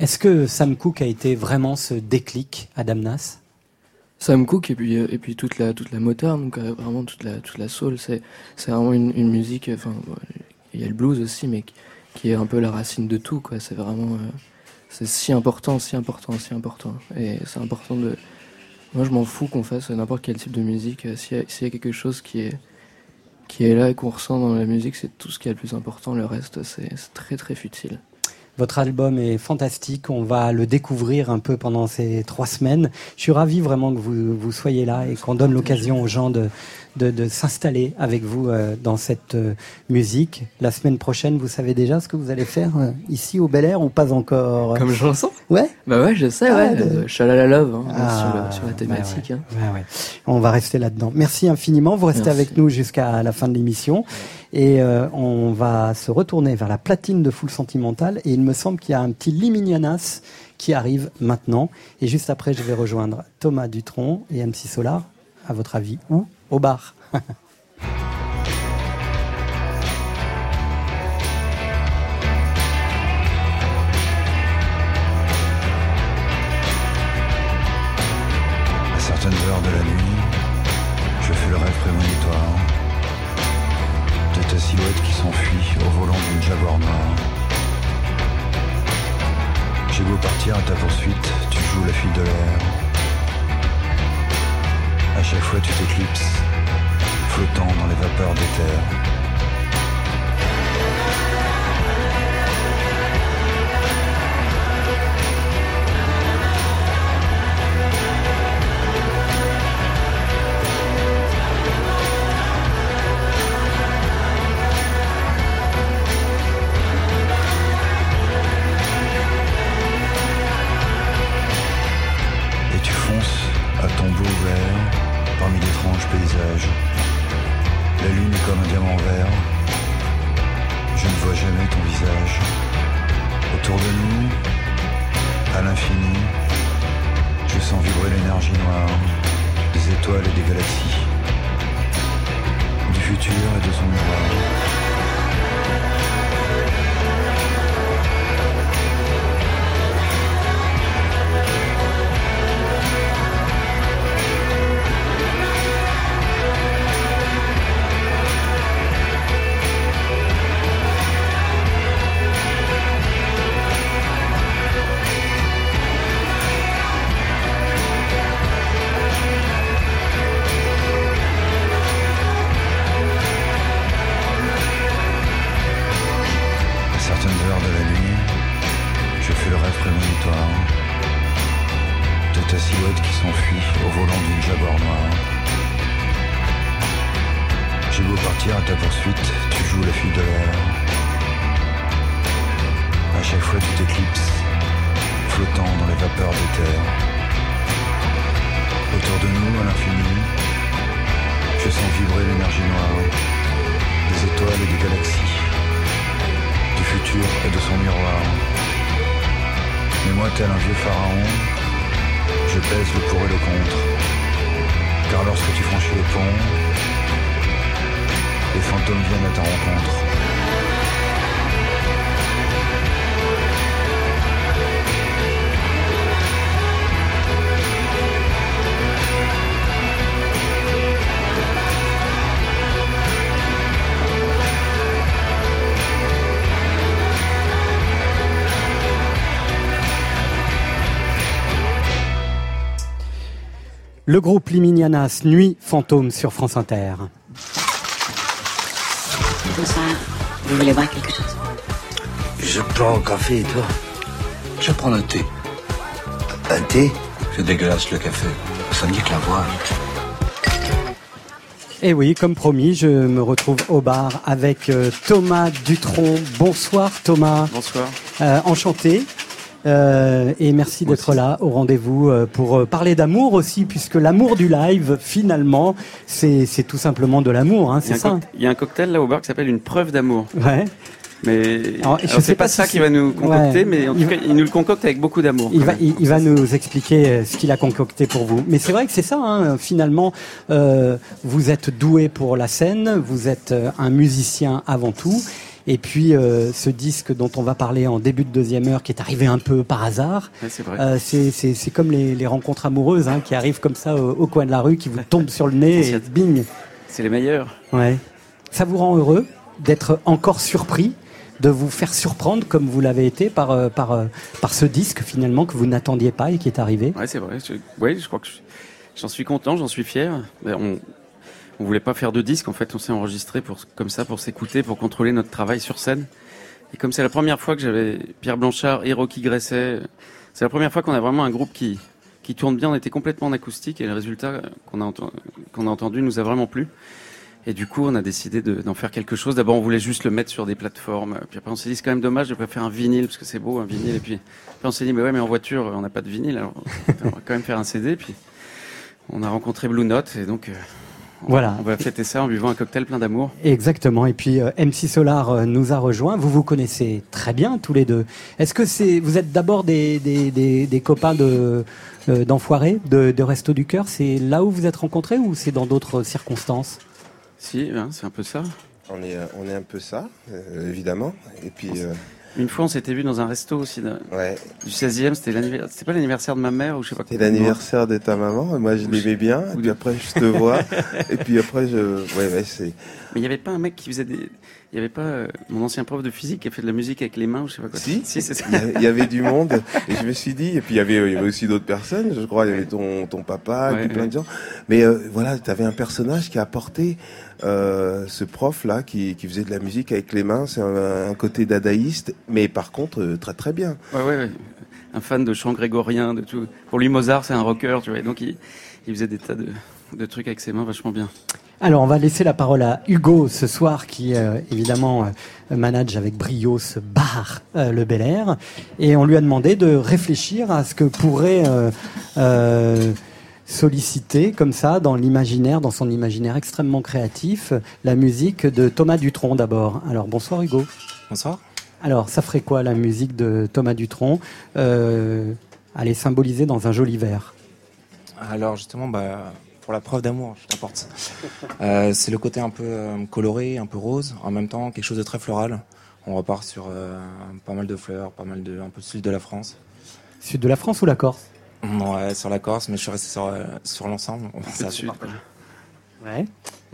Est-ce que Sam Cooke a été vraiment ce déclic à Damnas Sam Cooke et puis et puis toute la toute la Motown donc euh, vraiment toute la toute la soul c'est c'est vraiment une, une musique euh, enfin il y a le blues aussi mais qui, qui est un peu la racine de tout quoi. C'est vraiment euh, c'est si important si important si important. Et c'est important de moi je m'en fous qu'on fasse n'importe quel type de musique s'il y, s'il y a quelque chose qui est qui est là et qu'on ressent dans la musique c'est tout ce qui est le plus important le reste c'est très très futile Votre album est fantastique. On va le découvrir un peu pendant ces trois semaines. Je suis ravi vraiment que vous, vous soyez là et qu'on donne l'occasion aux gens de, de, de s'installer avec vous euh, dans cette euh, musique. La semaine prochaine, vous savez déjà ce que vous allez faire euh, ici au Bel Air ou pas encore Comme chanson Ouais. bah ouais je sais Ah, ouais de- Shalala Love hein, Ah, sur, le- sur la bah thématique ouais. hein. Ouais, ouais. On va rester là-dedans. Merci infiniment. Vous restez Merci. avec nous jusqu'à la fin de l'émission. Et on va se retourner vers la platine de Full Sentimental. Et il me semble qu'il y a un petit Liminianas qui arrive maintenant. Et juste après, je vais rejoindre Thomas Dutronc et MC Solar. À votre avis, où? Au bar. À certaines heures de la nuit, je fais le rêve prémonitoire de ta silhouette qui s'enfuit au volant d'une Jaguar noire. J'ai beau partir à ta poursuite, tu joues la fille de l'air. À chaque fois tu t'éclipses, flottant dans les vapeurs d'éther. La lune est comme un diamant vert. Je ne vois jamais ton visage. Autour de nous, à l'infini, je sens vibrer l'énergie noire des étoiles et des galaxies, du futur et de son miroir. Le groupe Liminianas, Nuit Fantôme sur France Inter. Bonsoir. Vous voulez boire quelque chose? Je prends un café et toi? Je prends un thé. Un thé? C'est dégueulasse le café. Ça me dit que la voix. Et oui, comme promis, je me retrouve au bar avec euh, Thomas Dutronc. Bonsoir Thomas. Bonsoir. Euh, enchanté. Euh, et merci d'être là au rendez-vous euh, pour euh, parler d'amour aussi, puisque l'amour du live, finalement, c'est tout simplement de l'amour, hein, Il y, a c'est un ça. coc- il y a un cocktail là au bar qui s'appelle une preuve d'amour. Ouais. Mais Alors, alors, je sais pas pas, si ça qui va nous concocter, Ouais. mais en Il tout cas, il nous le concocte avec beaucoup d'amour. Il va, il, il va nous expliquer euh, ce qu'il a concocté pour vous. Mais c'est vrai que c'est ça, hein, finalement, euh, vous êtes doué pour la scène, vous êtes un musicien avant tout. Et puis euh, ce disque dont on va parler en début de deuxième heure, qui est arrivé un peu par hasard, Ouais, c'est euh, comme les, les rencontres amoureuses hein, qui arrivent comme ça au, au coin de la rue, qui vous tombent sur le nez et bing. C'est les meilleurs. Ouais. Ça vous rend heureux d'être encore surpris, de vous faire surprendre comme vous l'avez été par, euh, par, euh, par ce disque finalement que vous n'attendiez pas et qui est arrivé? Ouais, c'est vrai. Je, ouais, je crois que je- j'en suis content, j'en suis fier. Ben, on, on voulait pas faire de disque, en fait, on s'est enregistré pour, comme ça pour s'écouter, pour contrôler notre travail sur scène. Et comme c'est la première fois que j'avais Pierre Blanchard et Rocky Gresset, c'est la première fois qu'on a vraiment un groupe qui, qui tourne bien. On était complètement en acoustique et le résultat qu'on a, entendu nous a vraiment plu. Et du coup, on a décidé de- d'en faire quelque chose. D'abord, on voulait juste le mettre sur des plateformes. Puis après, on s'est dit, c'est quand même dommage de pas faire un vinyle, parce que c'est beau, un vinyle. Et puis, après, on s'est dit, mais ouais, mais en voiture, on n'a pas de vinyle, alors on va quand même faire un CD. Puis, on a rencontré Blue Note, et donc, euh, Voilà. on va fêter ça en buvant un cocktail plein d'amour. Exactement. Et puis euh, MC Solar euh, nous a rejoint. Vous vous connaissez très bien tous les deux. Est-ce que c'est vous êtes d'abord des, des, des, des copains de euh, d'enfoirés, de, de Resto du Cœur? C'est là où vous êtes rencontrés ou c'est dans d'autres circonstances? Si, hein, c'est un peu ça. On est, on est un peu ça, euh, évidemment. Et puis. Une fois, on s'était vu dans un resto aussi de- du 16e. C'était l'anniversaire. C'était pas l'anniversaire de ma mère ou je sais pas. C'est l'anniversaire de ta maman, et moi je l'aimais bien, et puis après je te vois, et puis après je. Ouais, ouais, c'est. Mais il n'y avait pas un mec qui faisait des. Il n'y avait pas euh, mon ancien prof de physique qui a fait de la musique avec les mains ou je sais pas quoi. Si, si c'est ça. Il y, avait, du monde, et je me suis dit, et puis il y avait, il y avait aussi d'autres personnes, je crois, il y avait ton, ton papa, et Ouais, puis plein de gens. Mais euh, voilà, tu avais un personnage qui a apporté euh, ce prof-là qui, qui faisait de la musique avec les mains, c'est un, un côté dadaïste, mais par contre très très bien. Ouais, ouais, ouais. Un fan de chant grégorien, de tout. Pour lui, Mozart, c'est un rocker, tu vois. Et donc, il, il faisait des tas de, de trucs avec ses mains vachement bien. Alors, on va laisser la parole à Hugo ce soir, qui euh, évidemment euh, manage avec brio ce bar, euh, le Bel Air, et on lui a demandé de réfléchir à ce que pourrait solliciter comme ça dans l'imaginaire, dans son imaginaire extrêmement créatif, la musique de Thomas Dutronc d'abord. Alors, bonsoir Hugo. Bonsoir. Alors, ça ferait quoi la musique de Thomas Dutronc à les symboliser dans un joli verre? Alors justement, bah, pour la preuve d'amour, je t'apporte. Euh, c'est le côté un peu euh, coloré, un peu rose, en même temps quelque chose de très floral. On repart sur euh, pas mal de fleurs, pas mal de un peu sud de la France. Sud de la France ou la Corse? Ouais, sur la Corse, mais je suis resté sur, euh, sur l'ensemble. C'est sud. Ouais.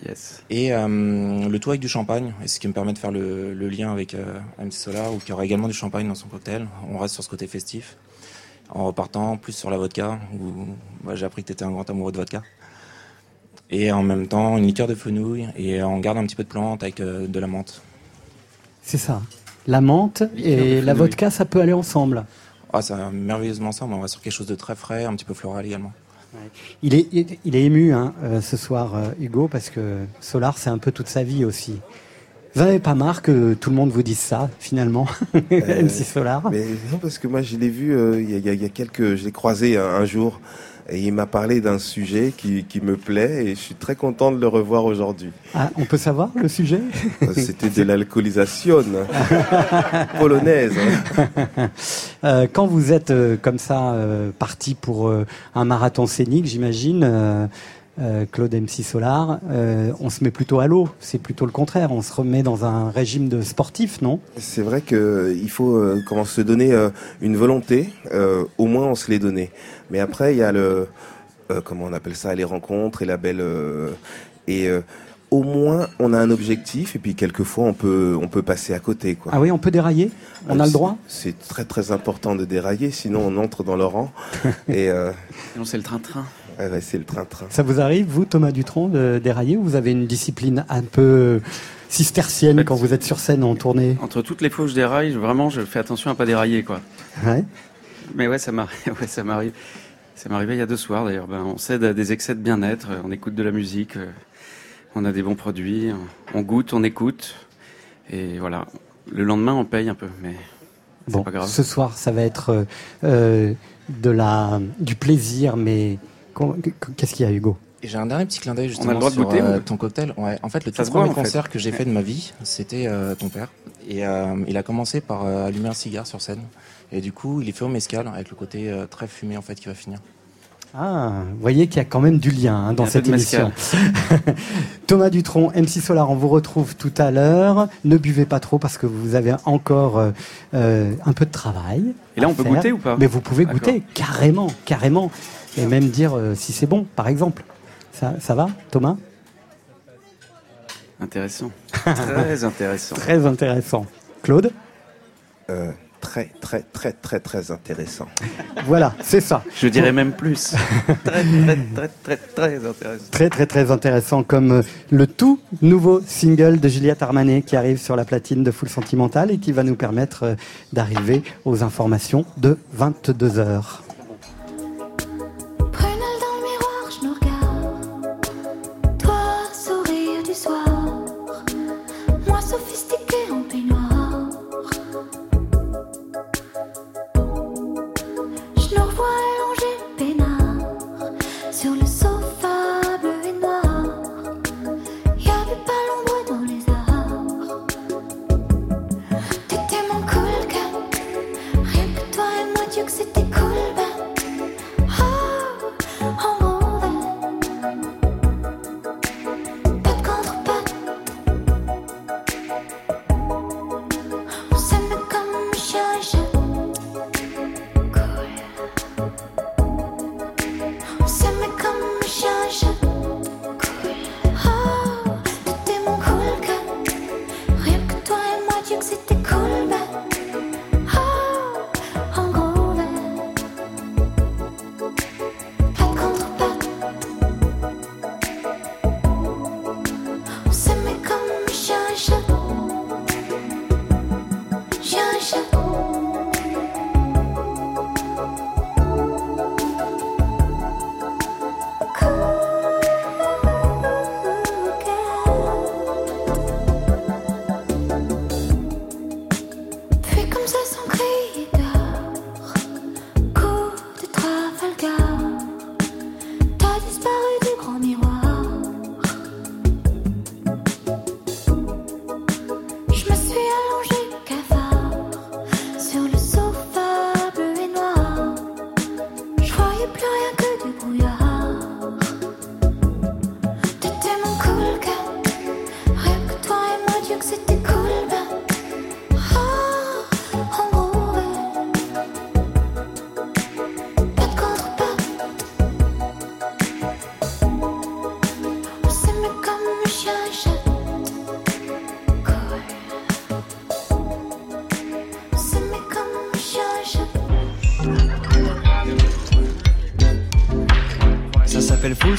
Yes. Et euh, le tout avec du champagne, et ce qui me permet de faire le, le lien avec euh, MC Solar, ou qui aura également du champagne dans son cocktail. On reste sur ce côté festif, en repartant plus sur la vodka, où bah, j'ai appris que tu étais un grand amoureux de vodka. Et en même temps, une liqueur de fenouil, et on garde un petit peu de plante avec euh, de la menthe. C'est ça. La menthe et la vodka, ça peut aller ensemble. Ah, ça va merveilleusement ensemble, on va sur quelque chose de très frais, un petit peu floral également. Il est, il est ému hein, euh, ce soir, euh, Hugo, parce que Solar, c'est un peu toute sa vie aussi. Vous n'avez pas marre que tout le monde vous dise ça, finalement, Euh, MC Solar Mais non, parce que moi, je l'ai vu euh, il y, a- y y quelques. Je l'ai croisé un, un jour et il m'a parlé d'un sujet qui, qui me plaît et je suis très content de le revoir aujourd'hui. Ah, On peut savoir le sujet? C'était de l'alcoolisation polonaise. hein. Euh, Quand vous êtes euh, comme ça euh, parti pour euh, un marathon scénique, j'imagine, euh, euh, Claude MC Solar, euh, on se met plutôt à l'eau. C'est plutôt le contraire. On se remet dans un régime de sportif, non? C'est vrai qu'il faut euh, comment se donner euh, une volonté. euh, au moins, on se l'est donné. Mais après, il y a le euh, comment on appelle ça, les rencontres et la belle euh, et euh, au moins, on a un objectif et puis quelquefois, on peut on peut passer à côté quoi. Ah oui, on peut dérailler? On a le droit? C'est très très important de dérailler, sinon on entre dans le rang. et euh, Non, c'est le train-train. Ouais, ouais, c'est le train-train. Ça vous arrive, vous, Thomas Dutronc, de dérailler ou vous avez une discipline un peu cistercienne quand vous êtes sur scène en tournée? Entre toutes les fois où je déraille, je- vraiment, je fais attention à pas dérailler, quoi. Ouais. Mais ouais, ça m'arrive. Ouais, ça m'arrive. Ça m'est arrivé il y a deux soirs d'ailleurs. Ben, on cède à des excès de bien-être, euh, on écoute de la musique, euh, on a des bons produits, on goûte, on écoute, et voilà. Le lendemain, on paye un peu, mais c'est Bon, pas grave. ce soir, ça va être euh, euh, de la, du plaisir, mais qu'est-ce qu'il y a, Hugo? J'ai un dernier petit clin d'œil justement le droit de sur goûter, euh, ou- ton cocktail. Ouais, en fait, le Ça tout premier fait. concert que j'ai fait de ma vie, c'était euh, ton père. Et euh, il a commencé par euh, allumer un cigare sur scène. Et du coup, il est fait au mescal avec le côté euh, très fumé en fait qui va finir. Ah, vous voyez qu'il y a quand même du lien hein, dans a cette de émission. Thomas Dutronc, MC Solar, on vous retrouve tout à l'heure. Ne buvez pas trop parce que vous avez encore euh, un peu de travail. Et là, on peut faire. goûter ou pas? Mais vous pouvez goûter, carrément, carrément. Et même dire euh, si c'est bon, par exemple. Ça, ça va, Thomas? Intéressant. Très intéressant. Très intéressant. Claude? Euh, très très très très très intéressant. Voilà, c'est ça. Je dirais même plus. très, très, très, très, très intéressant. Très très très intéressant comme euh, le tout nouveau single de Juliette Armanet qui arrive sur la platine de Full Sentimental et qui va nous permettre d'arriver aux informations de 22 heures.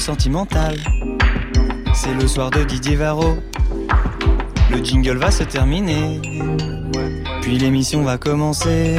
S'appelle Full Sentimental. C'est le soir de Didier Varro. Le jingle va se terminer. Puis l'émission va commencer.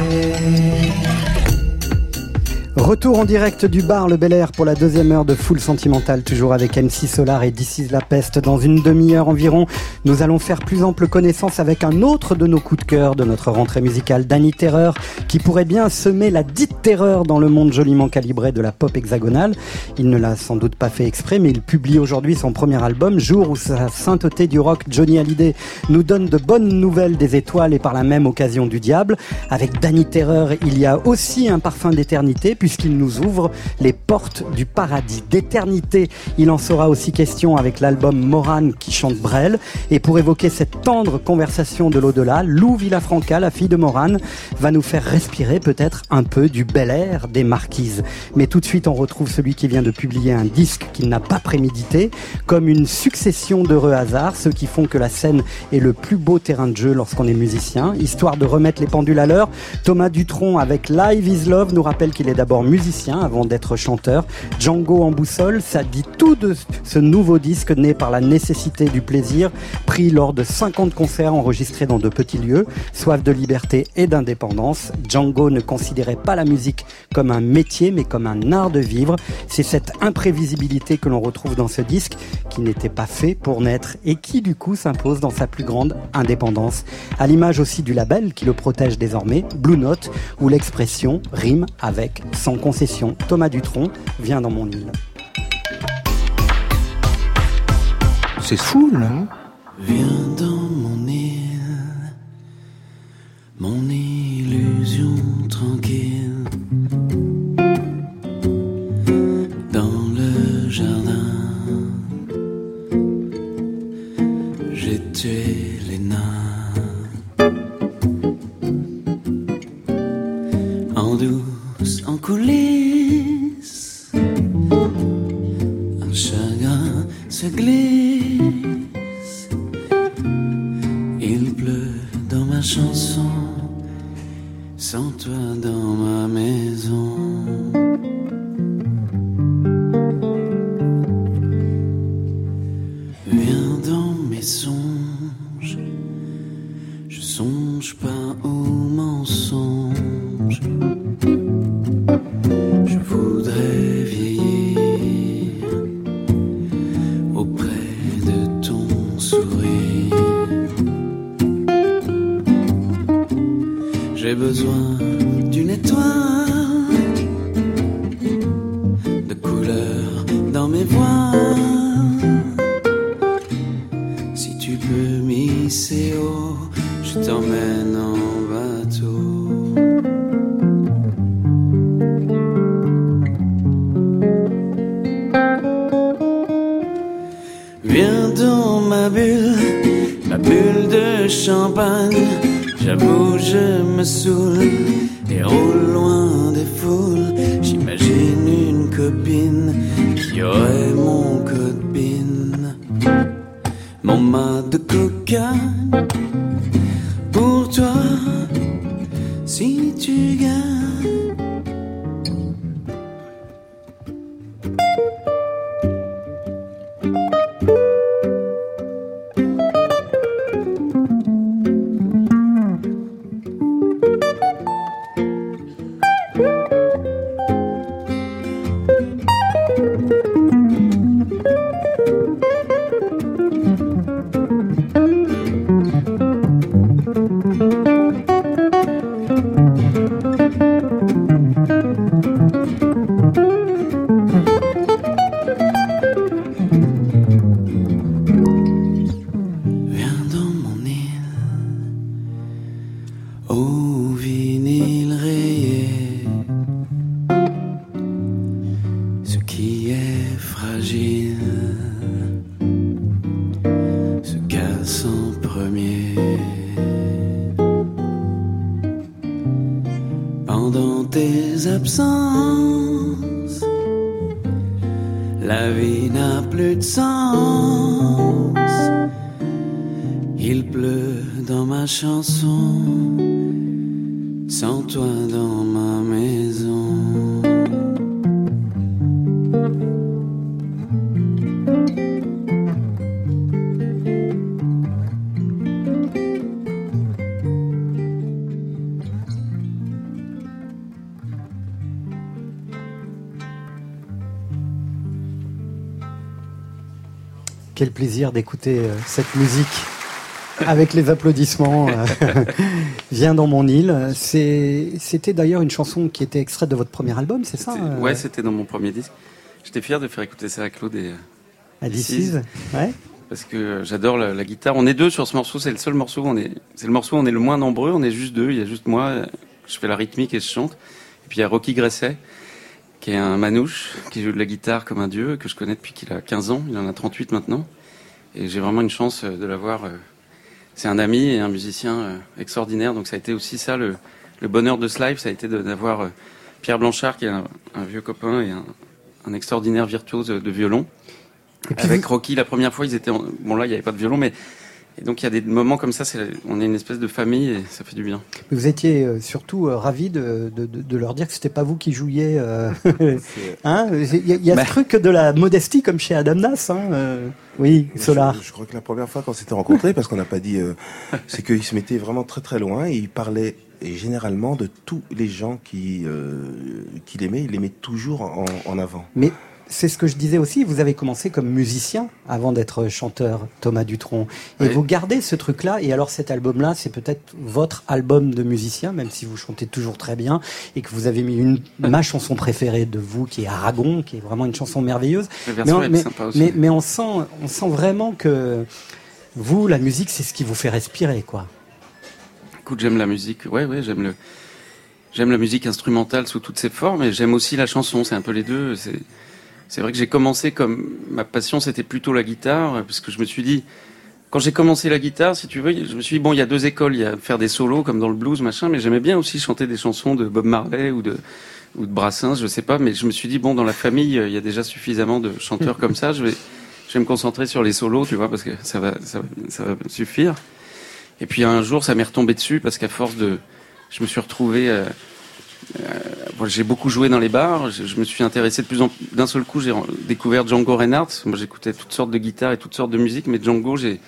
Retour en direct du bar Le Bel Air pour la deuxième heure de Full Sentimental, toujours avec MC Solar et d'ici la peste. Dans une demi-heure environ, nous allons faire plus ample connaissance avec un autre de nos coups de cœur de notre rentrée musicale, Danny Terreur, qui pourrait bien semer la dite terreur dans le monde joliment calibré de la pop hexagonale. Il ne l'a sans doute pas fait exprès, mais il publie aujourd'hui son premier album, jour où sa sainteté du rock Johnny Hallyday nous donne de bonnes nouvelles des étoiles et par la même occasion du diable. Avec Danny Terreur, il y a aussi un parfum d'éternité, puisqu'il nous ouvre les portes du paradis. D'éternité, il en sera aussi question avec l'album Morane qui chante Brel. Et pour évoquer cette tendre conversation de l'au-delà, Lou Villafranca, la fille de Morane, va nous faire respirer peut-être un peu du bel air des marquises. Mais tout de suite, on retrouve celui qui vient de publier un disque qu'il n'a pas prémédité, comme une succession d'heureux hasards, ceux qui font que la scène est le plus beau terrain de jeu lorsqu'on est musicien. Histoire de remettre les pendules à l'heure, Thomas Dutronc avec Live is Love nous rappelle qu'il est d'abord musicien avant d'être chanteur. Django en boussole, ça dit tout de ce nouveau disque né par la nécessité du plaisir, pris lors de 50 concerts enregistrés dans de petits lieux, soif de liberté et d'indépendance. Django ne considérait pas la musique comme un métier, mais comme un art de vivre. C'est cette imprévisibilité que l'on retrouve dans ce disque, qui n'était pas fait pour naître et qui du coup s'impose dans sa plus grande indépendance. À l'image aussi du label qui le protège désormais, Blue Note, où l'expression rime avec sans concession. Thomas Dutronc vient dans mon île. C'est fou, là. Viens dans mon île, mon illusion tranquille. Dans le jardin, j'ai tué coulisses, un chagrin se glisse. Il pleut dans ma chanson, sans toi dans ma maison. Viens dans mes songes, besoin d'une étoile, de couleur dans mes voix. Si tu peux m'hisser haut, je t'emmène en bateau. Viens dans ma bulle, ma bulle de champagne. J'avoue, je me saoule et au loin des foules. J'imagine une copine qui aurait mon code PIN, mon mât de coca. Pour toi, si tu gagnes. Plaisir d'écouter euh, cette musique avec les applaudissements. euh, Viens dans mon île. C'est- C'était d'ailleurs une chanson qui était extraite de votre premier album, c'est ça euh, Ouais, c'était dans mon premier disque. J'étais fier de faire écouter ça à Claude et À Is, ouais. Parce que j'adore la, la guitare. On est deux sur ce morceau. C'est le seul morceau. où On est, c'est le morceau où on est le moins nombreux. On est juste deux. Il y a juste moi. Je fais la rythmique et je chante. Et puis il y a Rocky Gresset, qui est un manouche, qui joue de la guitare comme un dieu, que je connais depuis qu'il a 15 ans. Il en a 38 maintenant. Et j'ai vraiment une chance euh, de l'avoir. euh, C'est un ami et un musicien euh, extraordinaire. Donc ça a été aussi ça le, le bonheur de ce live. Ça a été d'avoir Pierre Blanchard, qui est un, un vieux copain et un, un extraordinaire virtuose de violon. Avec Rocky, la première fois, ils étaient. en- Bon, là, il n'y avait pas de violon, mais. Et donc, il y a des moments comme ça, on est une espèce de famille et ça fait du bien. Vous étiez euh, surtout euh, ravi de, de, de- de leur dire que c'était pas vous qui jouiez. euh, hein Il y a, y a Bah. ce truc de la modestie comme chez Adam Nas. Hein euh, Oui, Moi, Solar. Je, je crois que la première fois qu'on s'était rencontrés, parce qu'on n'a pas dit, euh, c'est qu'il se mettait vraiment très très loin et il parlait et généralement de tous les gens qui euh, qu'il aimait, il les met toujours en, en avant. Mais c'est ce que je disais aussi, vous avez commencé comme musicien avant d'être chanteur, Thomas Dutronc. Et Oui. vous gardez ce truc-là, et alors cet album-là, c'est peut-être votre album de musicien, même si vous chantez toujours très bien, et que vous avez mis une, ma chanson préférée de vous, qui est Aragon, qui est vraiment une chanson merveilleuse. Version on, mais, mais- mais on, sent, on sent vraiment que vous, la musique, c'est ce qui vous fait respirer, quoi. Écoute, j'aime la musique. Ouais, ouais, j'aime le. J'aime la musique instrumentale sous toutes ses formes et j'aime aussi la chanson. C'est un peu les deux. C'est, c'est vrai que j'ai commencé comme ma passion, c'était plutôt la guitare, parce que je me suis dit, quand j'ai commencé la guitare, si tu veux, je me suis dit bon, il y a deux écoles, il y a faire des solos comme dans le blues, machin, mais j'aimais bien aussi chanter des chansons de Bob Marley ou de ou de Brassens, je sais pas, mais je me suis dit bon, dans la famille, il y a déjà suffisamment de chanteurs comme ça, je vais je vais me concentrer sur les solos, tu vois, parce que ça va ça va, ça va suffire. Et puis un jour, ça m'est retombé dessus parce qu'à force de, je me suis retrouvé. euh, bon, j'ai beaucoup joué dans les bars. Je, me suis intéressé de plus en plus. D'un seul coup, j'ai découvert Django Reinhardt. Moi, j'écoutais toutes sortes de guitares et toutes sortes de musique, mais Django, j'ai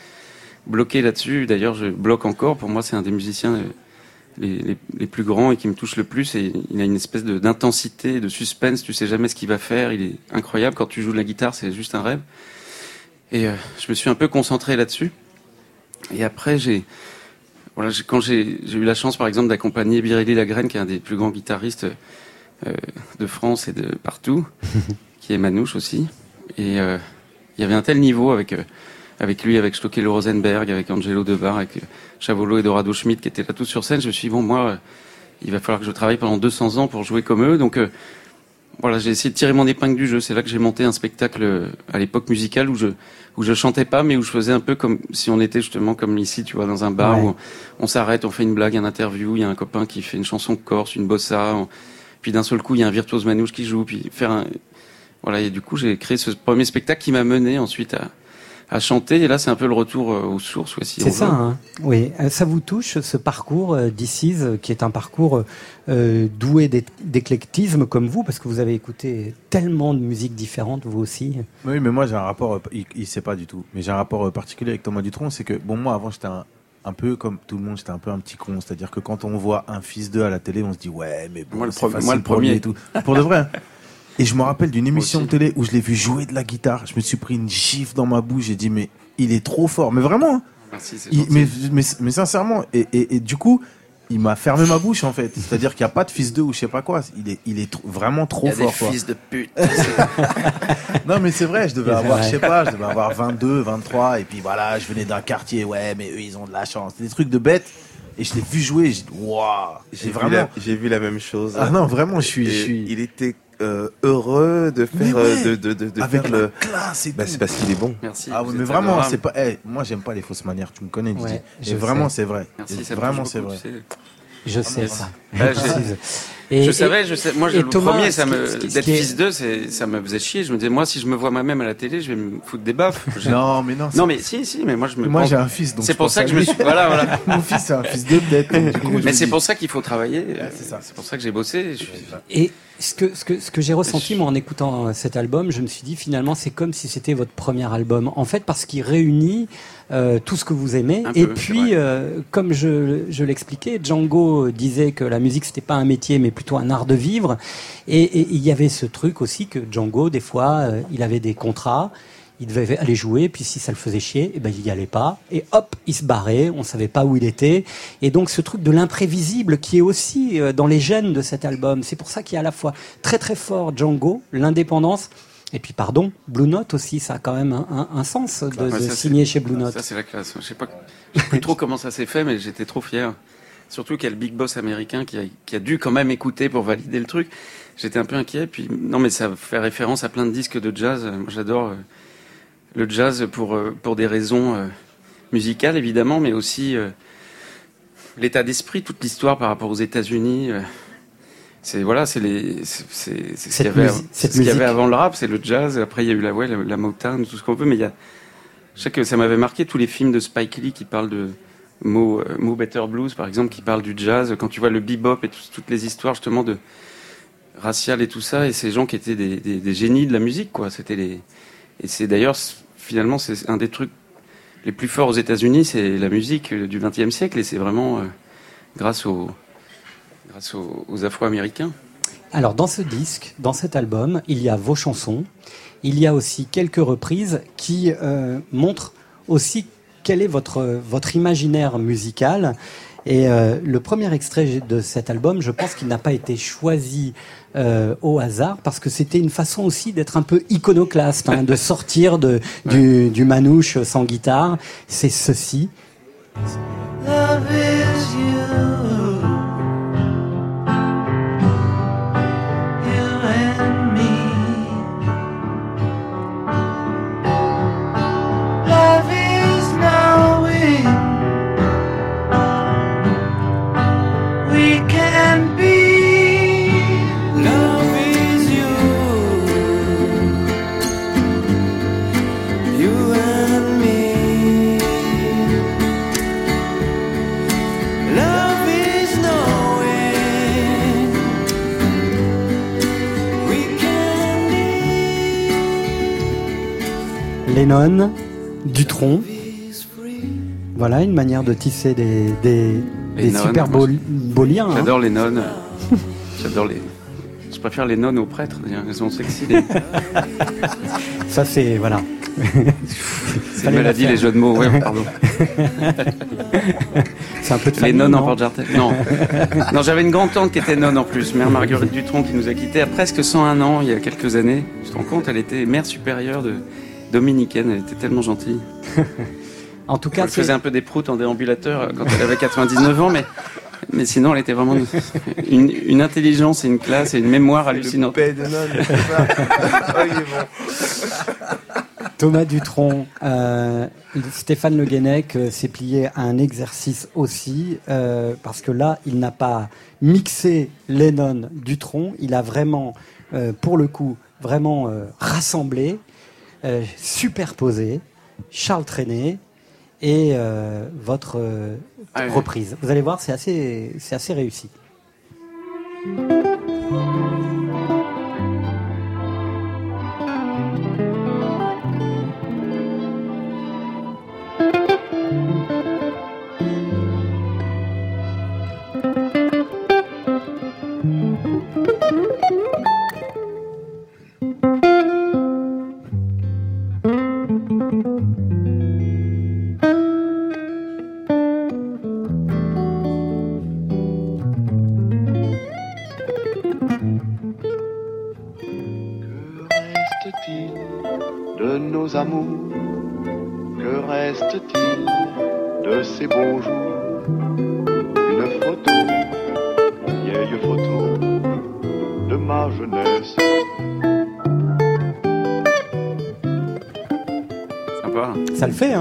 bloqué là-dessus. D'ailleurs, je bloque encore. Pour moi, c'est un des musiciens euh, les, plus grands et qui me touche le plus. Il a une espèce d'intensité, de suspense. Tu sais jamais ce qu'il va faire. Il est incroyable. Quand tu joues de la guitare, c'est juste un rêve. Et euh, je me suis un peu concentré là-dessus. Et après, j'ai, voilà, quand j'ai eu la chance, par exemple, d'accompagner Biréli Lagrène, qui est un des plus grands guitaristes euh, de France et de partout, qui est manouche aussi. Et euh, il y avait un tel niveau avec euh, avec lui, avec Stockello Rosenberg, avec Angelo Debar, avec euh, Chavolo et Dorado Schmidt, qui étaient là tous sur scène. Je me suis dit, bon, moi, euh, il va falloir que je travaille pendant 200 ans pour jouer comme eux. Donc, euh, voilà, j'ai essayé de tirer mon épingle du jeu. C'est là que j'ai monté un spectacle euh, à l'époque musical où je où je chantais pas, mais où je faisais un peu comme si on était justement comme ici, tu vois, dans un bar Ouais. où on s'arrête, on fait une blague, un interview, il y a un copain qui fait une chanson corse, une bossa, on- puis d'un seul coup il y a un virtuose manouche qui joue, puis faire un voilà et du coup j'ai créé ce premier spectacle qui m'a mené ensuite à à chanter et là c'est un peu le retour euh, aux sources, ouais, si on C'est ça, hein oui. Euh, Ça vous touche, ce parcours euh, d'Isis, euh, qui est un parcours euh, doué d'é- d'éclectisme comme vous, parce que vous avez écouté tellement de musiques différentes, vous aussi? Oui, mais moi j'ai un rapport, il, il sait pas du tout, mais j'ai un rapport particulier avec Thomas Dutronc, c'est que bon moi avant j'étais un, un peu comme tout le monde, j'étais un peu un petit con, c'est-à-dire que quand on voit un fils d'eux à la télé, on se dit ouais mais bon, Moi, le c'est pro- facile moi, le premier. et tout, pour de vrai. Et je me rappelle d'une émission de télé où je l'ai vu jouer de la guitare, je me suis pris une gifle dans ma bouche, j'ai dit mais il est trop fort, mais vraiment. hein. Merci, c'est Il- gentil. mais, mais, mais sincèrement, et, et, et du coup, il m'a fermé ma bouche en fait. C'est-à-dire qu'il n'y a pas de fils d'eux ou je sais pas quoi. Il est, il est tr- vraiment trop Il y a des fort. quoi. fils de pute. non mais c'est vrai, je devais avoir, vrai. je sais pas, je devais avoir 22, 23, et puis voilà, je venais d'un quartier, ouais, mais eux ils ont de la chance. Des trucs de bêtes. Et je l'ai vu jouer, j'ai dit, waouh, J'ai vraiment. la- j'ai vu la même chose. Ah non, vraiment, je suis- Et je suis- Il était euh, heureux de faire, ouais, euh, de, de, de, de avec faire la le. classe et Bah, c'est parce qu'il est bon. Merci. Ah vous oui, mais vraiment, c'est pas. eh, moi, j'aime pas les fausses manières. Tu me connais, Didier. Ouais, et vraiment, sais. c'est vrai. Merci, vraiment, c'est vrai. Je sais Yes. ça. Et- je et- savais, je sais. Moi, je- le Thomas, premier, ça me d'être fils d'eux, c'est ça me faisait chier. Je me disais, moi, si je me vois moi-même à la télé, je vais me foutre des baffes. Je- Non, mais non. Non, mais si, si, mais moi, je me. Moi, pense- j'ai un fils, donc C'est pour ça que je me suis. Voilà, voilà. Mon fils, c'est un fils de bête. donc, du coup, je Mais c'est pour ça qu'il faut travailler. c'est ça. C'est pour ça que j'ai bossé. Et ce que, ce que, ce que j'ai ressenti moi en écoutant euh, cet album, je me suis dit finalement c'est comme si c'était votre premier album. En fait parce qu'il réunit euh, tout ce que vous aimez. Un et peu, puis euh, comme je, je l'expliquais, Django disait que la musique c'était pas un métier mais plutôt un art de vivre. Et, il y avait ce truc aussi que Django des fois euh, il avait des contrats. il devait aller jouer, puis si ça le faisait chier, eh ben, il y allait pas. Et hop, il se barrait, on savait pas où il était. Et donc ce truc de l'imprévisible qui est aussi euh, dans les gènes de cet album. C'est pour ça qu'il y a à la fois très très fort Django, l'indépendance, et puis pardon, Blue Note aussi, ça a quand même un, un- un sens de, Ouais, de ça, c'est- signer chez Blue Note. Ça, c'est la classe. Je sais pas, je sais plus trop comment ça s'est fait, mais j'étais trop fier. Surtout qu'il y a le big boss américain qui a, qui a dû quand même écouter pour valider le truc. J'étais un peu inquiet. Puis non, mais ça fait référence à plein de disques de jazz. Moi, j'adore euh, le jazz pour euh, pour des raisons euh, musicales évidemment, mais aussi euh, l'état d'esprit, toute l'histoire par rapport aux États-Unis. euh, c'est voilà, c'est les, c'est ce qu'il y avait, ce qu'il y avait avant le rap, c'est le jazz. Après, il y a eu la ouais, la, la Motown, tout ce qu'on veut, mais il y a je sais que ça m'avait marqué tous les films de Spike Lee qui parlent de Mo, euh, Mo Better Blues, par exemple, qui parlent du jazz. Quand tu vois le bebop et tout- toutes les histoires justement de raciales et tout ça, et ces gens qui étaient des, génies de la musique, quoi. C'était les et c'est d'ailleurs finalement c'est un des trucs les plus forts aux États-Unis, c'est la musique euh, du XXe siècle, et c'est vraiment euh, grâce aux aux, Afro-Américains. Alors dans ce disque, dans cet album, il y a vos chansons, il y a aussi quelques reprises qui montrent aussi quel est votre, votre imaginaire musical? Et euh, le premier extrait de cet album, je pense qu'il n'a pas été choisi euh, au hasard parce que c'était une façon aussi d'être un peu iconoclaste, hein, de sortir de, du, du manouche sans guitare. C'est ceci. Love is you. You Lennon, Dutron. Voilà une manière de tisser des, des, des Les nonnes, super beaux, beaux liens. hein. J'adore les nonnes. J'adore les. Je préfère les nonnes aux prêtres. Elles sont sexy. les- Ça c'est voilà. C'est une maladie, les jeux de mots. Ouais, pardon. C'est un peu de Les famille, nonnes en non porte-jartel. Non. non, j'avais une grande-tante qui était nonne en plus, mère Marguerite Dutronc, qui nous a quittés à presque 101 ans, il y a quelques années. Tu te rends compte, elle était mère supérieure de dominicaine, elle était tellement gentille. En tout cas, elle faisait un peu des proutes en déambulateur euh, quand elle avait 99 ans, mais, mais sinon, elle était vraiment une, une intelligence et une classe et une mémoire hallucinante. Thomas Dutronc, euh, Stéphane Le Guenec euh, s'est plié à un exercice aussi, euh, parce que là, il n'a pas mixé Lennon Dutronc, il a vraiment, euh, pour le coup, vraiment euh, rassemblé, euh, superposé Charles Trenet et euh, votre euh, Ah oui. reprise. Vous allez voir, c'est assez, c'est assez réussi.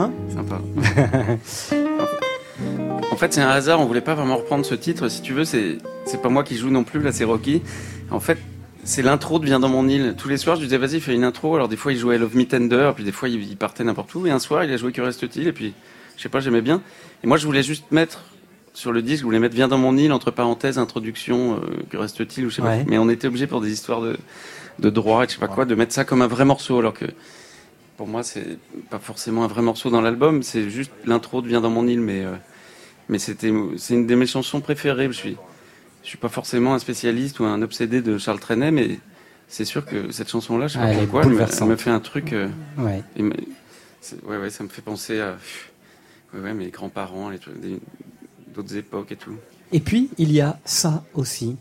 Hein Sympa. En fait, c'est un hasard. On voulait pas vraiment reprendre ce titre. Si tu veux, c'est c'est pas moi qui joue non plus. Là, c'est Rocky. En fait, c'est l'intro de Viens dans mon île. Tous les soirs, je lui disais vas-y, fais une intro. Alors des fois, il jouait Love Me Tender, puis des fois, il partait n'importe où. Et un soir, il a joué Que reste-t-il? Et puis, je sais pas, j'aimais bien. Et moi, je voulais juste mettre sur le disque, je voulais mettre Viens dans mon île entre parenthèses, introduction. euh, que reste-t-il? Ou je sais Ouais. pas. Mais on était obligé pour des histoires de de droit et je sais pas quoi, de mettre ça comme un vrai morceau, alors que pour moi, c'est pas forcément un vrai morceau dans l'album, c'est juste l'intro de Viens dans mon île, mais, euh, mais c'était, c'est une de mes chansons préférées. Je suis, je suis pas forcément un spécialiste ou un obsédé de Charles Trenet, mais c'est sûr que cette chanson-là, je sais pas pourquoi, elle me, bouleversante. elle me fait un truc. euh, Ouais. me- ouais, ouais, ça me fait penser à ouais, ouais, mes grands-parents, d'autres époques et tout. Et puis, il y a ça aussi.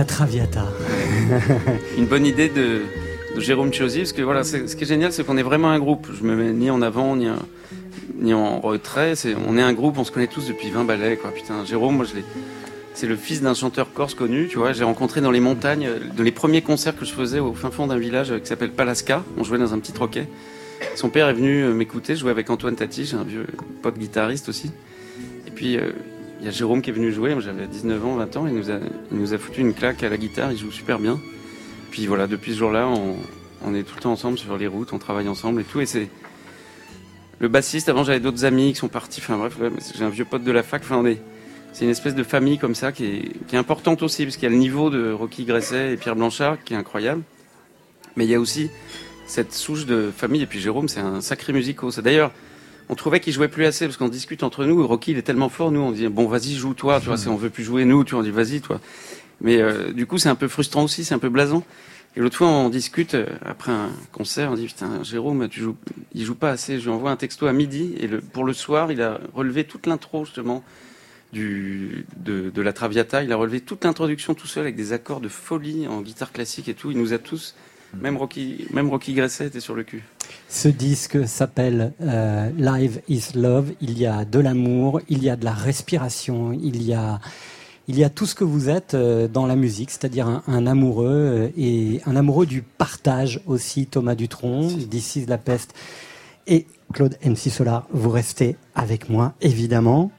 La Traviata. Une bonne idée de, Jérôme Chiosi, parce que voilà, ce qui est génial, c'est qu'on est vraiment un groupe. Je me mets ni en avant, ni, en- retrait. On est un groupe, on se connaît tous depuis 20 balais, quoi. Putain, Jérôme, moi, je. C'est le fils d'un chanteur corse connu, tu vois. J'ai rencontré dans les montagnes, dans les premiers concerts que je faisais au fin fond d'un village qui s'appelle Palaska. On jouait dans un petit troquet. Son père est venu euh, m'écouter, jouais avec Antoine Tati, j'ai un vieux pote guitariste aussi. Et puis, euh, il y a Jérôme qui est venu jouer, j'avais 19 ans, 20 ans, il nous, a, il nous a foutu une claque à la guitare, il joue super bien. Puis voilà, depuis ce jour-là, on, on est tout le temps ensemble sur les routes, on travaille ensemble et tout. Et c'est le bassiste. Avant, j'avais d'autres amis qui sont partis. Enfin bref, j'ai un vieux pote de la fac. Enfin, on est, c'est une espèce de famille comme ça qui est, qui est importante aussi, parce qu'il y a le niveau de Rocky Gresset et Pierre Blanchard qui est incroyable. Mais il y a aussi cette souche de famille. Et puis Jérôme, c'est un sacré musico. C'est d'ailleurs, on trouvait qu'il jouait plus assez parce qu'on discute entre nous. Rocky, il est tellement fort. Nous, on dit bon, vas-y, joue toi. Tu vois, si on veut plus jouer nous, tu vois, on dit vas-y, toi. Mais euh, du coup, c'est un peu frustrant aussi, c'est un peu blasant. Et l'autre fois, on discute euh, après un concert, on dit putain, Jérôme, tu joues, il joue pas assez. Je lui envoie un texto à midi et le, pour le soir, il a relevé toute l'intro justement du de, de la Traviata. Il a relevé toute l'introduction tout seul avec des accords de folie en guitare classique et tout. Il nous a tous, même Rocky, même Rocky Gresset était sur le cul. Ce disque s'appelle euh, Live is Love. Il y a de l'amour, il y a de la respiration, il y a, il y a tout ce que vous êtes euh, dans la musique, c'est-à-dire un, un amoureux euh, et un amoureux du partage aussi. Thomas Dutronc, d'ici la peste et Claude MC Solar, vous restez avec moi évidemment.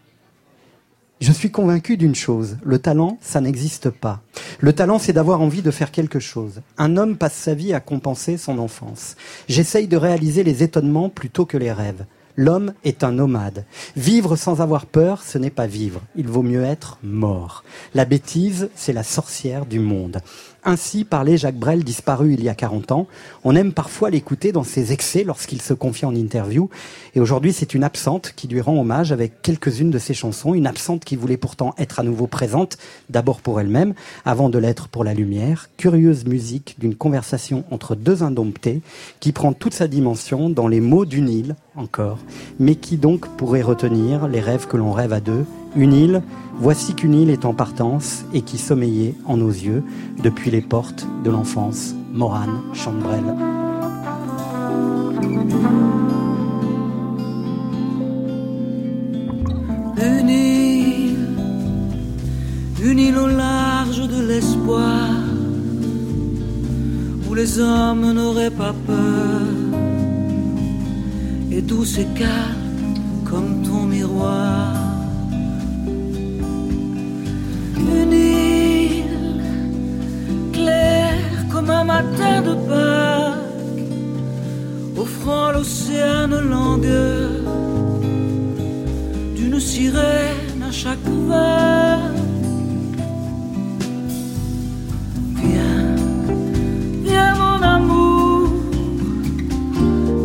Je suis convaincu d'une chose, le talent, ça n'existe pas. Le talent, c'est d'avoir envie de faire quelque chose. Un homme passe sa vie à compenser son enfance. J'essaye de réaliser les étonnements plutôt que les rêves. L'homme est un nomade. Vivre sans avoir peur, ce n'est pas vivre. Il vaut mieux être mort. La bêtise, c'est la sorcière du monde. Ainsi parlait Jacques Brel, disparu il y a 40 ans. On aime parfois l'écouter dans ses excès lorsqu'il se confie en interview. Et aujourd'hui, c'est une absente qui lui rend hommage avec quelques-unes de ses chansons. Une absente qui voulait pourtant être à nouveau présente, d'abord pour elle-même, avant de l'être pour la lumière. Curieuse musique d'une conversation entre deux indomptés qui prend toute sa dimension dans les mots d'une île, encore, mais qui donc pourrait retenir les rêves que l'on rêve à deux. Une île, voici qu'une île est en partance et qui sommeillait en nos yeux depuis les portes de l'enfance. Morane Chambrel. Une île, une île au large de l'espoir, où les hommes n'auraient pas peur, et et calme comme ton miroir. Une île claire comme un matin de Pâques, offrant l'océan langueur d'une sirène à chaque vague. Viens, viens mon amour,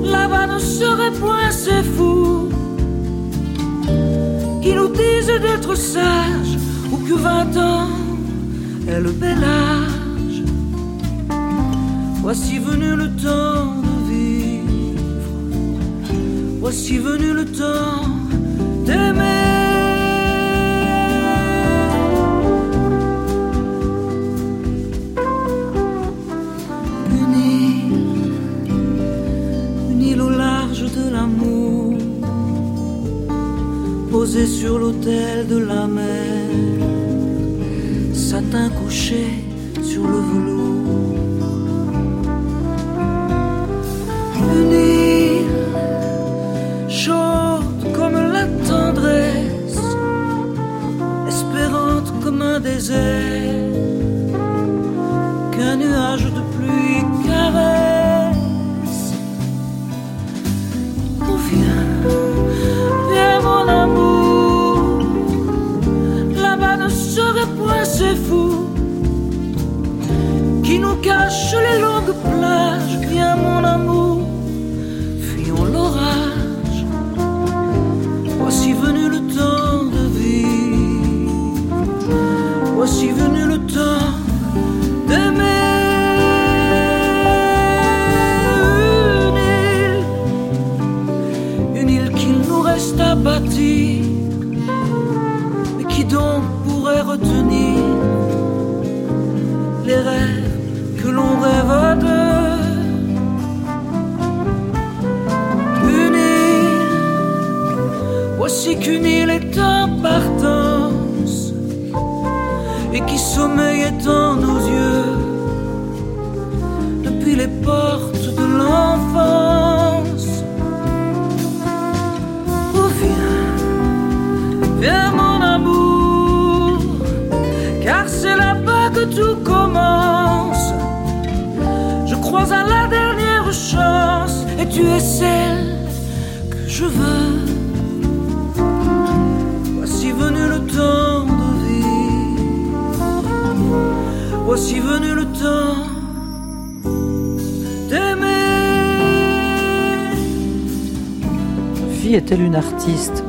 là-bas ne serait point ces fous qui nous disent d'être sages que vingt ans est le bel âge. Voici venu le temps de vivre, voici venu le temps île, une île au large de l'amour, posée sur l'autel de la mer, satin couché sur le velours. Une île chaude comme la tendresse, espérante comme un désert. C'est fou qui nous cache les longues plages. Viens mon amour, fuyons l'orage. Voici venu le temps de vivre. Voici venu le temps d'aimer. Une île, une île qu'il nous reste à bâtir.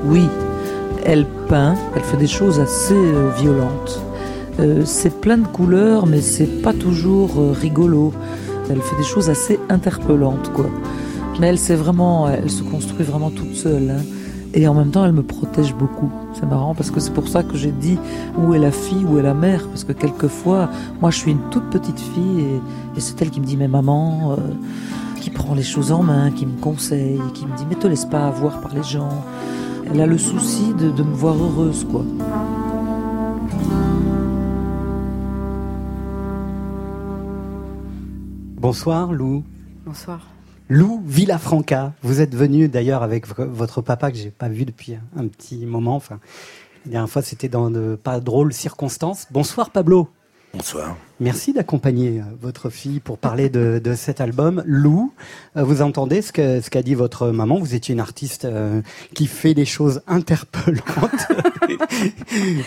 Oui. Elle peint, elle fait des choses assez euh, violentes. Euh, c'est plein de couleurs, mais c'est pas toujours euh, rigolo. Elle fait des choses assez interpellantes, quoi. Mais elle, c'est vraiment, elle se construit vraiment toute seule. hein. Et en même temps, elle me protège beaucoup. C'est marrant parce que c'est pour ça que j'ai dit où est la fille, où est la mère. Parce que quelquefois, moi, je suis une toute petite fille et, c'est elle qui me dit, mais maman, qui prend les choses en main, qui me conseille, qui me dit, mais te laisse pas avoir par les gens. Elle a le souci de, de me voir heureuse, quoi. Bonsoir Lou. Bonsoir. Lou Villafranca, vous êtes venu d'ailleurs avec votre papa que j'ai pas vu depuis un, un petit moment. Enfin, la dernière fois c'était dans de pas drôles circonstances. Bonsoir Pablo. Bonsoir. Merci d'accompagner euh, votre fille pour parler de, de cet album. Lou, euh, vous entendez ce que ce qu'a dit votre maman. Vous étiez une artiste euh, qui fait des choses interpellantes.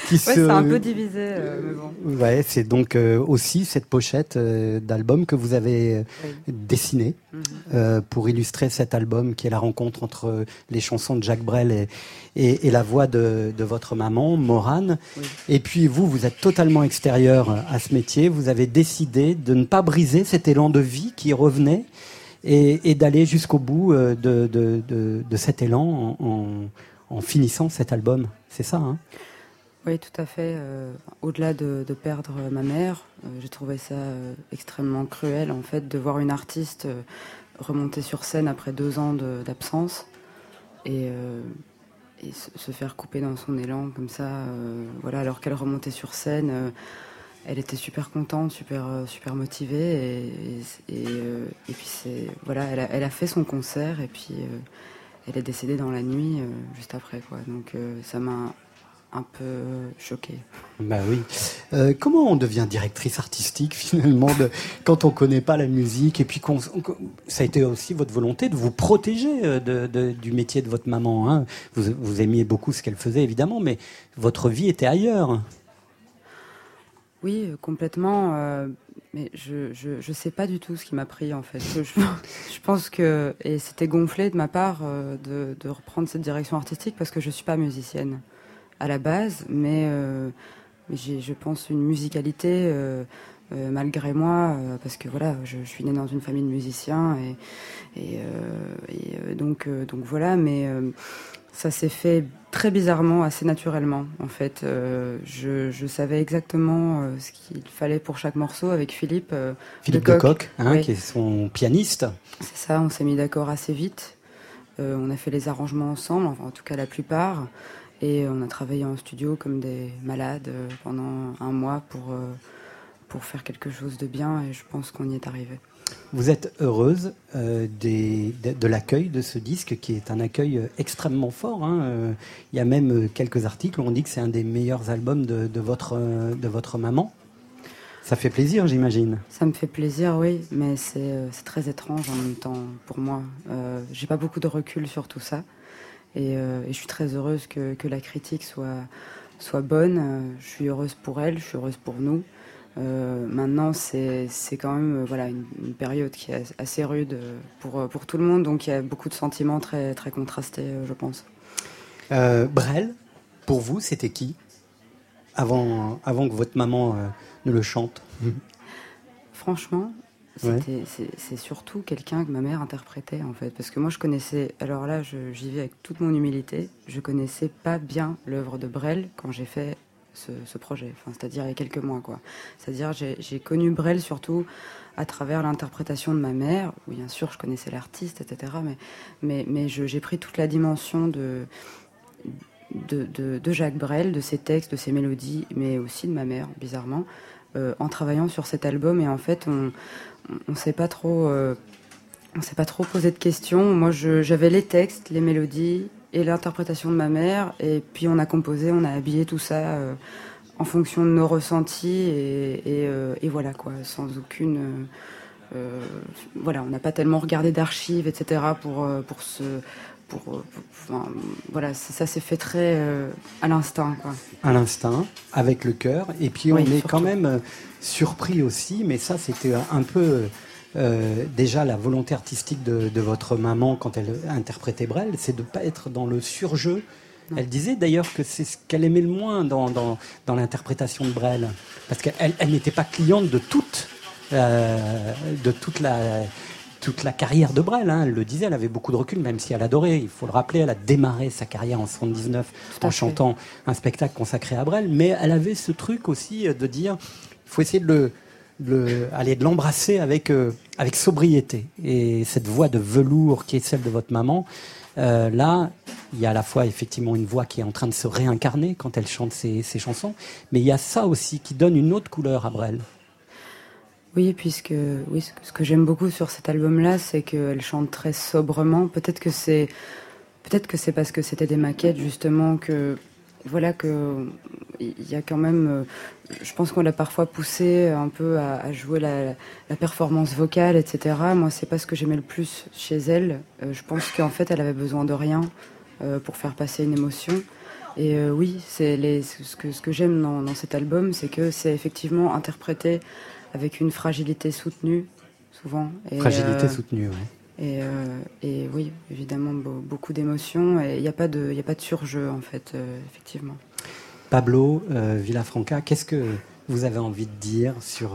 qui Ouais, c'est un peu divisé, euh, mais bon. Ouais, c'est donc euh, aussi cette pochette euh, d'album que vous avez euh, dessinée Mhm. euh, pour illustrer cet album qui est la rencontre entre les chansons de Jacques Brel et, et, et la voix de, de votre maman, Morane. Et puis vous, vous êtes totalement extérieur à ce métier. Vous avez décidé de ne pas briser cet élan de vie qui revenait et, d'aller jusqu'au bout euh, de, cet élan en, finissant cet album. C'est ça, hein? Oui, tout à fait. Euh, Au-delà de, perdre ma mère, euh, j'ai trouvé ça extrêmement cruel, en fait, de voir une artiste remonter sur scène après deux ans d'absence et, se, se faire couper dans son élan comme ça. voilà, alors qu'elle remontait sur scène, elle était super contente, super, euh, super motivée et, euh, puis voilà, elle a, fait son concert et puis euh, elle est décédée dans la nuit juste après quoi. Donc ça m'a un peu choquée. Bah oui. Comment on devient directrice artistique finalement quand on connaît pas la musique et puis ça a été aussi votre volonté de vous protéger de- du métier de votre maman. Hein. Vous, vous aimiez beaucoup ce qu'elle faisait évidemment, mais votre vie était ailleurs. Oui, euh, complètement. euh, mais je, je, je sais pas du tout ce qui m'a pris en fait. Je, pense que et c'était gonflé de ma part euh, de, de reprendre cette direction artistique parce que je suis pas musicienne à la base, mais, j'ai, je pense, une musicalité malgré moi parce que voilà, je, suis née dans une famille de musiciens et, et, donc donc voilà, mais ça s'est fait très bizarrement, assez naturellement en fait. Euh, je, je savais exactement euh, ce qu'il fallait pour chaque morceau avec Philippe. euh, Philippe Lecoq. Lecoq, hein, qui est son pianiste. C'est ça, on s'est mis d'accord assez vite. On a fait les arrangements ensemble, enfin en tout cas la plupart. Et on a travaillé en studio comme des malades pendant un mois pour, pour faire quelque chose de bien et je pense qu'on y est arrivé. Vous êtes heureuse euh, de, l'accueil de ce disque qui est un accueil euh, extrêmement fort. hein. Euh, Il y a même quelques articles où on dit que c'est un des meilleurs albums de, votre, maman. Ça fait plaisir, j'imagine. Ça me fait plaisir, oui, mais c'est très étrange en même temps pour moi. J'ai pas beaucoup de recul sur tout ça. Et, je suis très heureuse que, la critique soit, bonne. Je suis heureuse pour elle, je suis heureuse pour nous. Euh, maintenant, c'est quand même euh, voilà, une, une période qui est assez rude euh, pour, pour tout le monde, donc il y a beaucoup de sentiments très, très contrastés, je pense. Brel, pour vous, c'était qui avant, avant que votre maman ne le chante? Franchement, c'est surtout quelqu'un que ma mère interprétait en fait. Parce que moi je connaissais, alors là j'y vais avec toute mon humilité, je connaissais pas bien l'œuvre de Brel quand j'ai fait ce, projet, c'est-à-dire il y a quelques mois quoi. C'est-à-dire j'ai connu Brel surtout à travers l'interprétation de ma mère, où bien sûr je connaissais l'artiste, etc. Mais, j'ai pris toute la dimension de, de, de, Jacques Brel, de ses textes, de ses mélodies, mais aussi de ma mère, bizarrement, euh, en travaillant sur cet album. Et en fait, on on s'est pas trop euh, on s'est pas trop posé de questions. Moi, j'avais les textes, les mélodies et l'interprétation de ma mère. Et puis on a composé, on a habillé tout ça euh, en fonction de nos ressentis et, et, euh, et voilà quoi, sans aucune euh, voilà, on n'a pas tellement regardé d'archives, etc. pour pour se pour, pour- enfin, voilà, ça, ça s'est fait très à l'instinct quoi. à l'instinct, avec le cœur. Et puis on Oui, est surtout. quand même surpris aussi, mais ça c'était un peu euh, déjà la volonté artistique de, de votre maman quand elle interprétait Brel, c'est de ne pas être dans le surjeu. Elle disait d'ailleurs que c'est ce qu'elle aimait le moins dans, dans, dans l'interprétation de Brel, parce qu'elle elle n'était pas cliente de toute, euh, de toute la, toute la carrière de Brel. hein. Elle le disait, elle avait beaucoup de recul, même si elle adorait. Il faut le rappeler, elle a démarré sa carrière en 79 Tout à en fait. chantant un spectacle consacré à Brel, mais elle avait ce truc aussi de dire, il faut essayer de le, le- aller de l'embrasser avec euh, avec sobriété. Et cette voix de velours qui est celle de votre maman, euh, là, il y a à la fois effectivement une voix qui est en train de se réincarner quand elle chante ses, chansons, mais il y a ça aussi qui donne une autre couleur à Brel. Oui, puisque oui, ce que, ce que j'aime beaucoup sur cet album-là, c'est qu'elle chante très sobrement. Peut-être que c'est peut-être que c'est parce que c'était des maquettes justement que voilà que il y a quand même. euh, Je pense qu'on l'a parfois poussé un peu à, à jouer la, la performance vocale, etc. Moi, c'est pas ce que j'aimais le plus chez elle. Euh, je pense qu'en fait, elle avait besoin de rien euh, pour faire passer une émotion. Et euh, oui, c'est ce que, ce que j'aime dans, dans cet album, c'est que c'est effectivement interprété avec une fragilité soutenue, souvent. Et, Fragilité euh, soutenue, ouais. Et, euh, et oui, évidemment, beau- beaucoup d'émotions. Et il n'y a, pas de- il y a pas de surjeu, en fait, euh, effectivement. Pablo euh, Villafranca, qu'est-ce que vous avez envie de dire sur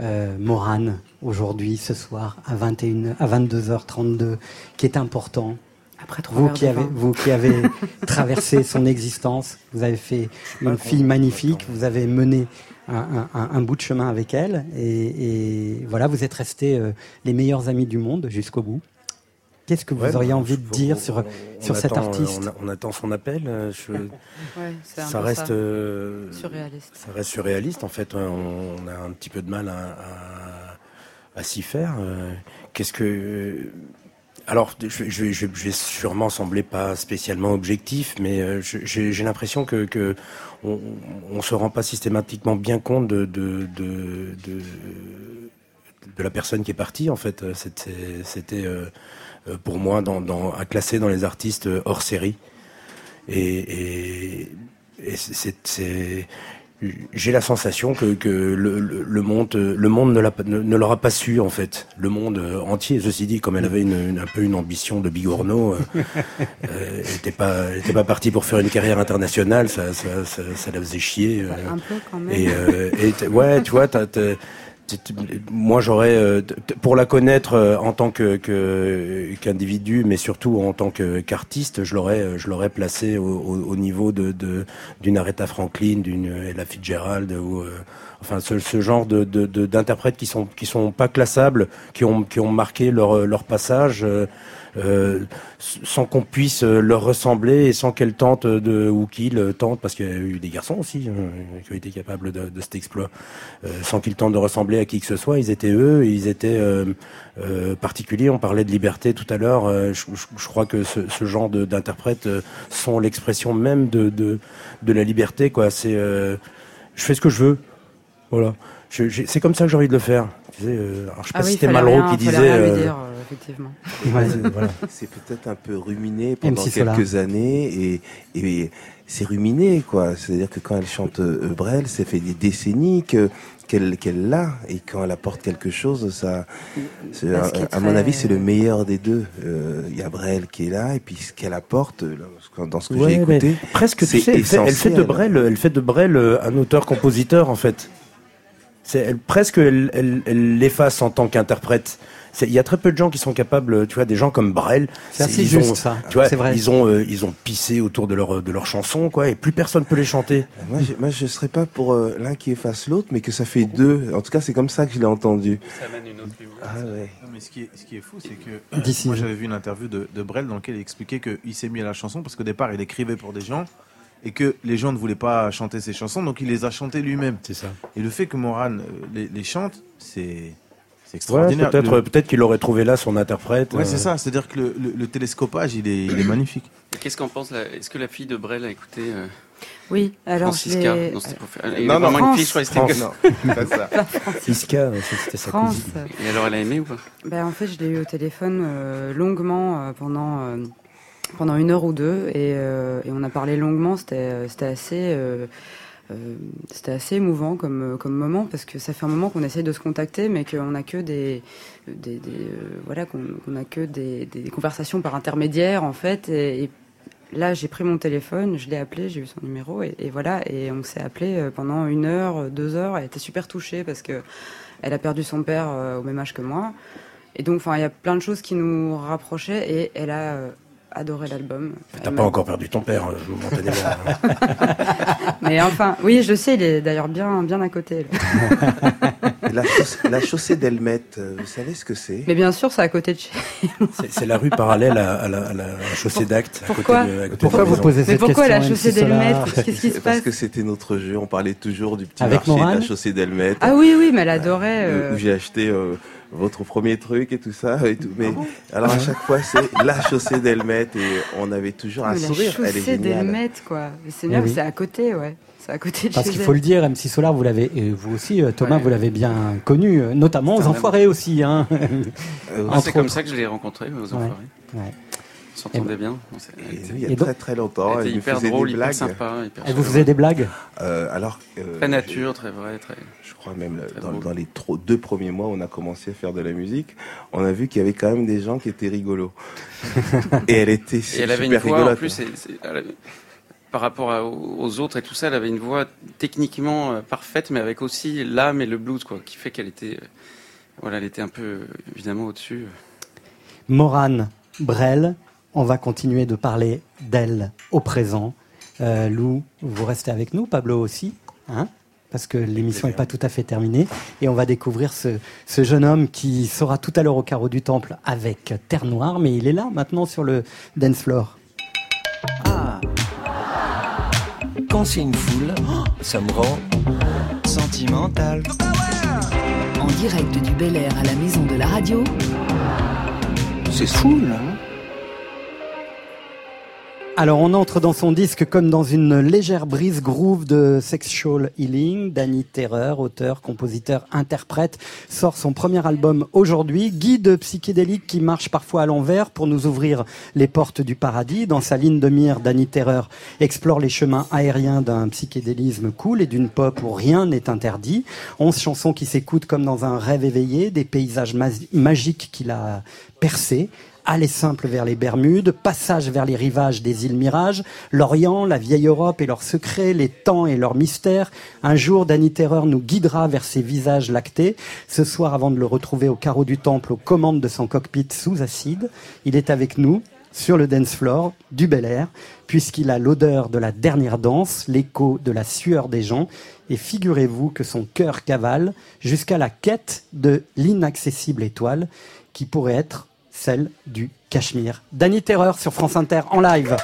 euh, Morane aujourd'hui, ce soir, à, 21, à 22h32, qui est important? Après trois vous qui, avez, vous qui avez traversé son existence, vous avez fait une fille magnifique, vous avez mené un, un- bout de chemin avec elle, et, et voilà, vous êtes restés euh, les meilleurs amis du monde jusqu'au bout. Qu'est-ce que vous Ouais, auriez bah, envie de dire on- sur, on- sur on cet attend, euh, artiste on, attend son appel. euh, je- ça reste ça. euh, Surréaliste. Ça reste surréaliste en fait. On, on a un petit peu de mal à, à- à s'y faire. Qu'est-ce que alors, je, je, vais- je vais- je vais sûrement sembler pas spécialement objectif, mais j'ai j'ai l'impression que, que on, on se rend pas systématiquement bien compte de, la personne qui est partie. En fait, c'était euh, euh, pour moi à classer dans les artistes hors série. Et, c'est j'ai la sensation que, que le, le, le monde, le monde ne, l'a pas- ne, ne l'aura pas su en fait. Le monde euh, entier, ceci dit, comme elle avait une, une- un peu une ambition de bigorneau, euh, euh, elle n'était pas, elle était pas partie pour faire une carrière internationale, ça, ça, ça, ça la faisait chier. euh. Un peu quand même. Et, euh, et ouais, tu vois, t'as- t'as- moi j'aurais, euh, pour la connaître euh, en tant que qu'individu, mais surtout en tant qu'artiste, je l'aurais, euh, je l'aurais placé au, au, au niveau de de- d'une Aretha Franklin, d'une Ella Fitzgerald ou euh, enfin ce, ce genre de de- de- d'interprètes qui sont qui sont pas classables, qui ont qui ont marqué leur leur passage. Euh, euh, sans qu'on puisse euh, leur ressembler et sans qu'elles tentent de ou qu'ils tentent parce qu'il y a eu des garçons aussi hein, qui ont été capables de, de cet exploit. Euh, sans qu'ils tentent de ressembler à qui que ce soit ils étaient eux et ils étaient euh, euh, particuliers. On parlait de liberté tout à l'heure euh, je, je- je crois que ce, ce genre de- d'interprètes euh, sont l'expression même de, de de la liberté quoi. C'est euh, je fais ce que je veux. Voilà. C'est comme ça que j'ai envie de le faire. Tu sais, euh, alors je sais pas Ah si oui, c'était Malraux qui disait euh, dire, euh, effectivement. Ouais, c'est- voilà. C'est peut-être un peu ruminé pendant MC Solar. quelques années et, et c'est ruminé quoi. C'est-à-dire que quand elle chante euh, Brel, ça fait des décennies que qu'elle qu'elle l'a et quand elle apporte quelque chose, ça, Bah, à, mon avis, c'est le meilleur des deux. Euh, Il y a Brel qui est là et puis ce qu'elle apporte euh, dans ce que Ouais, j'ai écouté, presque tu c'est sais, elle fait, elle fait de essentiel. Brel, elle fait de Brel euh, un auteur-compositeur en fait. C'est elle, presque elle, elle, elle l'efface en tant qu'interprète. Il y a très peu de gens qui sont capables, tu vois, des gens comme Brel. C'est assez ils juste, ont, ça. Tu vois, vrai. ils ont, euh, ils ont pissé autour de leur de leurs chansons, quoi, et plus personne peut les chanter. Moi, je, moi, je serais pas pour euh, l'un qui efface l'autre, mais que ça fait deux. En tout cas, c'est comme ça que je l'ai entendu. Ça amène une autre Ah ouais. Non, mais ce qui est, ce qui est fou, c'est que moi j'avais vu une interview de, de Brel dans laquelle il expliquait qu'il s'est mis à la chanson parce qu'au départ il écrivait pour des gens et que les gens ne voulaient pas chanter ses chansons, donc il les a chantées lui-même. C'est ça. Et le fait que Moran euh, les, les chante, c'est c'est Ouais, extraordinaire. peut-être Le- peut-être qu'il aurait trouvé là son interprète. Ouais, euh, c'est ça. C'est-à-dire que le, le- le télescopage, il est, il est magnifique. Qu'est-ce qu'en pense la- Est-ce que la fille de Brel a écouté euh, Oui, alors Francisca Non, c'était Non, non, vraiment une France. fille, je crois que c'était France. que- Non, pas ça. Pas Francisca. Iska, c'était sa France. cousine. Et alors, elle a aimé ou pas? Ben, en fait, je l'ai eu au téléphone euh, longuement euh, pendant, euh, pendant une heure ou deux et, euh, et on a parlé longuement. C'était euh, c'était assez, euh, c'était assez émouvant comme, euh, comme moment parce que ça fait un moment qu'on essaye de se contacter mais qu'on n'a que des, euh, voilà, qu'on a que des, conversations par intermédiaire en fait. Et, là, j'ai pris mon téléphone, je l'ai appelé, j'ai eu son numéro et, et voilà. Et on s'est appelé pendant une heure, deux heures. Elle était super touchée parce que elle a perdu son père au même âge que moi. Et donc, enfin, il y a plein de choses qui nous rapprochaient et elle a adoré l'album. T'as pas encore perdu ton père, euh, momentanément. Mais enfin, oui, je le sais, il est d'ailleurs bien, bien à côté. La, chauss- la chaussée d'Elmet, euh, vous savez ce que c'est? Mais bien sûr, c'est à côté de chez. C'est- la rue parallèle à, à la, à la chaussée d'Acte. à côté pourquoi de- à côté de Pourquoi la vous posez cette Mais pourquoi question, la chaussée MC Solar d'Elmet Qu'est-ce qui se C'est Parce que c'était notre jeu, on parlait toujours du petit Avec marché de la chaussée d'Elmet. Ah oui, oui, mais elle adorait. où- euh, où j'ai acheté euh, votre premier truc et tout ça et tout. Mais alors à Ah. chaque fois c'est la chaussée d'Elmet et on avait toujours un mais la sourire. Elle est chaussée géniale. d'Elmet, quoi. C'est Eh bien, oui. c'est à côté, ouais. C'est à côté de Parce qu'il faut le dire, MC Solar, vous l'avez, et vous aussi, euh, Thomas, Ouais. vous l'avez bien connu, euh, notamment aux Enfoirés aussi. Hein. Ah, Entre c'est comme ça que je l'ai rencontré aux. Enfoirés. Ouais. S'entendait bien. On s'est- elle était- Il y a très très longtemps, Elle était elle nous hyper drôle, hyper sympa, hyper Elle vous faisait des blagues Euh, alors, euh, Très nature, très vrai, très. Je crois même dans, dans les deux premiers mois, on a commencé à faire de la musique. On a vu qu'il y avait quand même des gens qui étaient rigolos. et elle était Et super elle avait une voix rigolote. en plus, par rapport à- aux autres et tout ça, elle avait une voix techniquement euh, parfaite, mais avec aussi l'âme et le blues, quoi, qui fait qu'elle était, voilà, elle était un peu évidemment au-dessus. Morane Brel, on va continuer de parler d'elle au présent. Euh, Lou, vous restez avec nous, Pablo aussi, hein parce que l'émission n'est pas tout à fait terminée. Et on va découvrir ce, ce jeune homme qui sera tout à l'heure au carreau du temple avec Terre Noire, mais il est là maintenant sur le dance floor. Ah Quand c'est une foule, ça me rend sentimental. En direct du Bel Air à la maison de la radio, C'est fou, là. Alors on entre dans son disque comme dans une légère brise groove de Sexual Healing. Danny Terreur, auteur, compositeur, interprète, sort son premier album aujourd'hui, guide psychédélique qui marche parfois à l'envers pour nous ouvrir les portes du paradis. Dans sa ligne de mire, Danny Terreur explore les chemins aériens d'un psychédélisme cool et d'une pop où rien n'est interdit. Onze chansons qui s'écoutent comme dans un rêve éveillé, des paysages magiques qu'il a percés. Aller simple vers les Bermudes, passage vers les rivages des îles Mirages, l'Orient, la vieille Europe et leurs secrets, les temps et leurs mystères. Un jour, Danny Terreur nous guidera vers ces visages lactés. Ce soir, avant de le retrouver au carreau du temple, aux commandes de son cockpit sous acide, il est avec nous sur le dance floor du Bel Air, puisqu'il a l'odeur de la dernière danse, l'écho de la sueur des gens, et figurez-vous que son cœur cavale jusqu'à la quête de l'inaccessible étoile, qui pourrait être celle du Cachemire. Danny Terreur sur France Inter en live.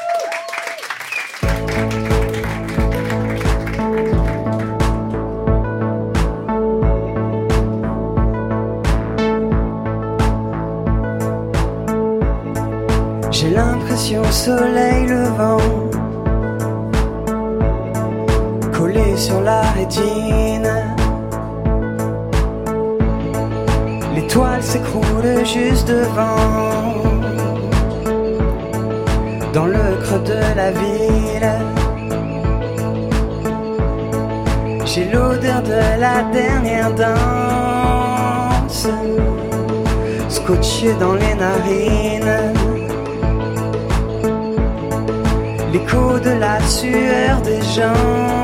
J'ai l'impression soleil Dans le creux de la ville J'ai l'odeur de la dernière danse Scotché dans les narines L'écho de la sueur des gens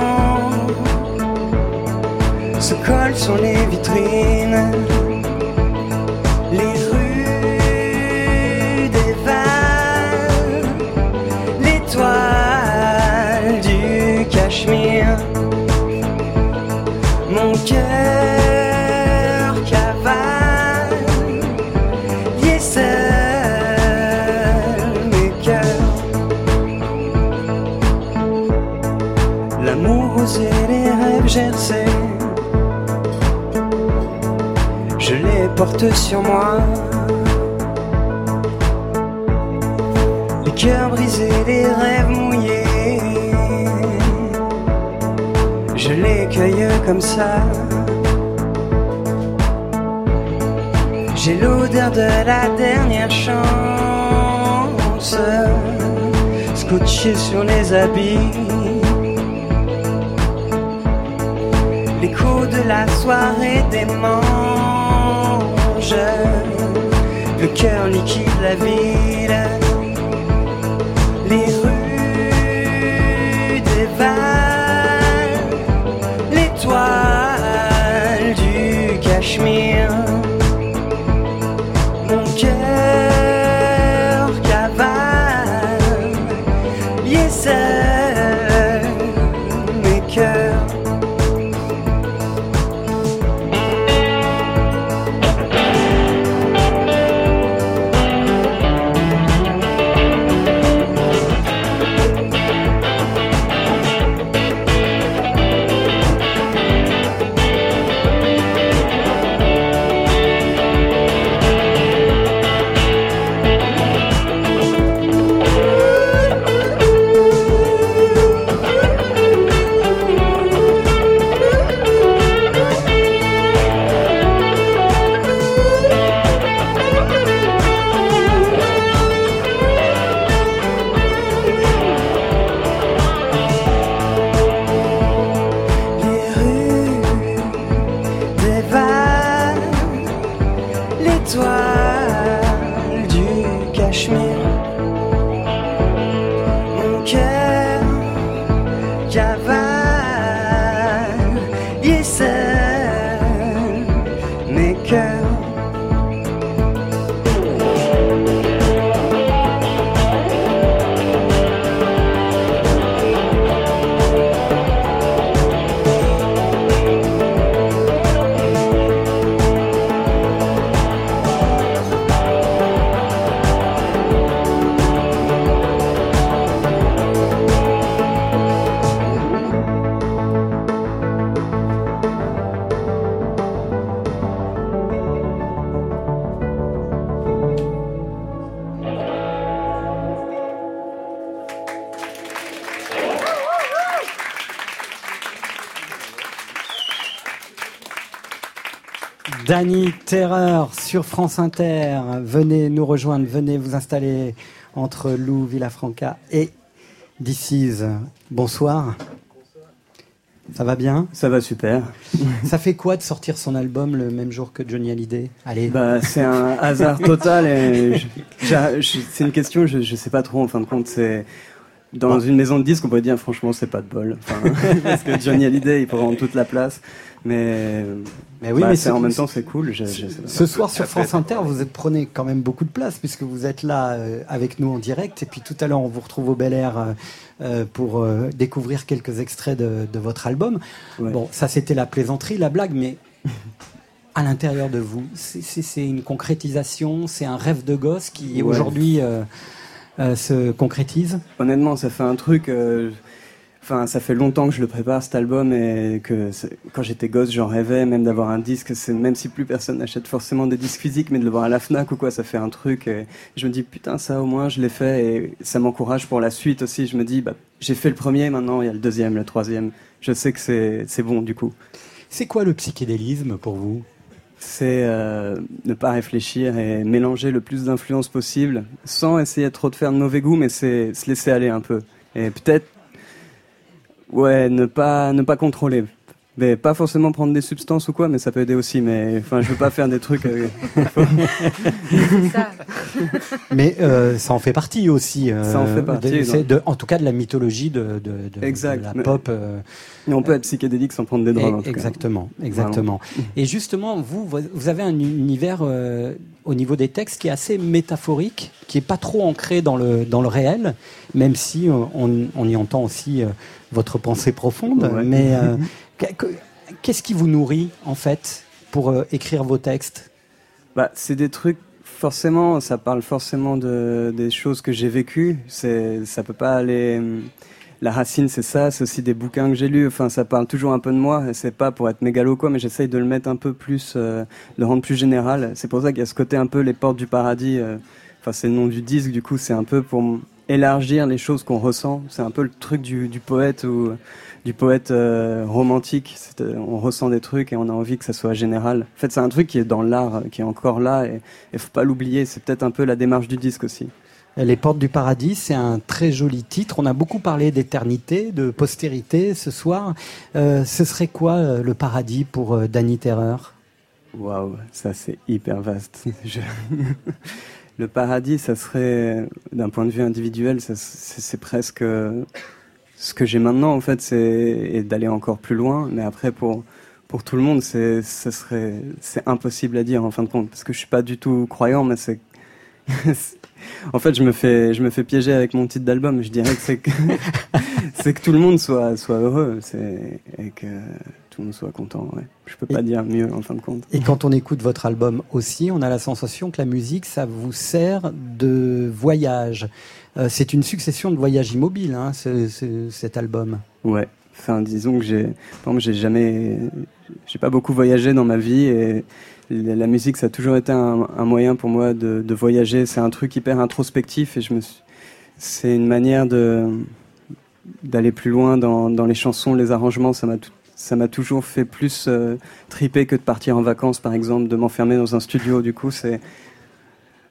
se colle sur les vitrines. Je les porte sur moi. Les cœurs brisés, les rêves mouillés. Je les cueille comme ça. J'ai l'odeur de la dernière chance, scotché sur les habits. La soirée des manges, le cœur liquide la ville. Dany Terreur sur France Inter. Venez nous rejoindre, venez vous installer entre Lou Villafranca et DC's. Bonsoir. Ça va bien? Ça va super. Ça fait quoi de sortir son album le même jour que Johnny Hallyday? Allez. Bah, c'est un hasard total et c'est une question, je, je sais pas trop en fin de compte. C'est dans une maison de disques, on pourrait dire franchement, c'est pas de bol. Enfin, parce que Johnny Hallyday, il prendre toute la place. Mais, Mais oui, bah, mais c'est- en même temps, c'est cool. je- je. Ce soir sur France Inter, vous êtes- prenez quand même beaucoup de place puisque vous êtes là euh, avec nous en direct. Et puis tout à l'heure, on vous retrouve au Bel Air euh, euh, pour euh, découvrir quelques extraits de, de votre album. Bon, ça c'était la plaisanterie, la blague, mais à l'intérieur de vous, c'est- une concrétisation, c'est un rêve de gosse qui Ouais. aujourd'hui se concrétise. Honnêtement, ça fait un truc. Enfin, ça fait longtemps que je le prépare cet album et que quand j'étais gosse, j'en rêvais même d'avoir un disque. C'est même si plus personne n'achète forcément des disques physiques, mais de le voir à la Fnac ou quoi, ça fait un truc. Et je me dis putain, ça au moins je l'ai fait et ça m'encourage pour la suite aussi. Je me dis bah j'ai fait le premier, maintenant il y a le deuxième, le troisième. Je sais que c'est c'est bon du coup. C'est quoi le psychédélisme pour vous? C'est euh, ne pas réfléchir et mélanger le plus d'influences possible, sans essayer trop de faire de mauvais goût, mais c'est se laisser aller un peu. Et peut-être, ouais, ne pas ne pas contrôler. Mais pas forcément prendre des substances ou quoi, mais ça peut aider aussi. Mais enfin, je veux pas faire des trucs. euh, Mais euh, ça en fait partie aussi. euh, Ça en fait partie, de- de- en tout cas de la mythologie de, de, de- Exact. de la Mais- pop. euh, on peut être psychédélique sans prendre des drogues. Et- en tout cas. exactement, exactement. Et justement, vous, vous avez un univers euh, au niveau des textes qui est assez métaphorique, qui est pas trop ancré dans le dans le réel, même si on, on y entend aussi euh, votre pensée profonde. Ouais. Mais euh, que- que- qu'est-ce qui vous nourrit en fait pour euh, écrire vos textes? Bah, c'est des trucs forcément, ça parle forcément de des choses que j'ai vécues. C'est, ça peut pas aller. hum, la racine, c'est ça, c'est aussi des bouquins que j'ai lus. Enfin, ça parle toujours un peu de moi. et C'est pas pour être mégalo quoi, mais j'essaye de le mettre un peu plus, euh, de le rendre plus général. C'est pour ça qu'il y a ce côté un peu les portes du paradis. Enfin, c'est le nom du disque. Du coup, c'est un peu pour élargir les choses qu'on ressent. C'est un peu le truc du, du poète ou du poète euh, romantique. Euh, on ressent des trucs et on a envie que ça soit général. En fait, c'est un truc qui est dans l'art, qui est encore là et il faut pas l'oublier. C'est peut-être un peu la démarche du disque aussi. Les Portes du Paradis, c'est un très joli titre. On a beaucoup parlé d'éternité, de postérité ce soir. Euh, ce serait quoi le paradis pour Danny Terreur? Waouh, ça c'est hyper vaste. Je- Le paradis, ça serait, d'un point de vue individuel, c'est presque euh, ce que j'ai maintenant, en fait, c'est d'aller encore plus loin. Mais après, pour tout le monde, c'est impossible à dire en fin de compte, parce que je suis pas du tout croyant, mais c'est en fait, je me fais piéger avec mon titre d'album. Je dirais que c'est que tout le monde soit heureux, et que tout le monde soit content. Ouais. Je peux pas dire mieux en fin de compte. Et quand on écoute votre album aussi, on a la sensation que la musique, ça vous sert de voyage. Euh, c'est une succession de voyages immobiles, hein, ce- ce- cet album. Ouais. Enfin, disons que j'ai, j'ai jamais, j'ai pas beaucoup voyagé dans ma vie et la la musique, ça a toujours été un, un moyen pour moi de, de voyager. C'est un truc hyper introspectif et je me, suis- c'est une manière de d'aller plus loin dans, dans les chansons, les arrangements. Ça m'a tout- ça m'a toujours fait plus euh, triper que de partir en vacances, par exemple, de m'enfermer dans un studio. Du coup, c'est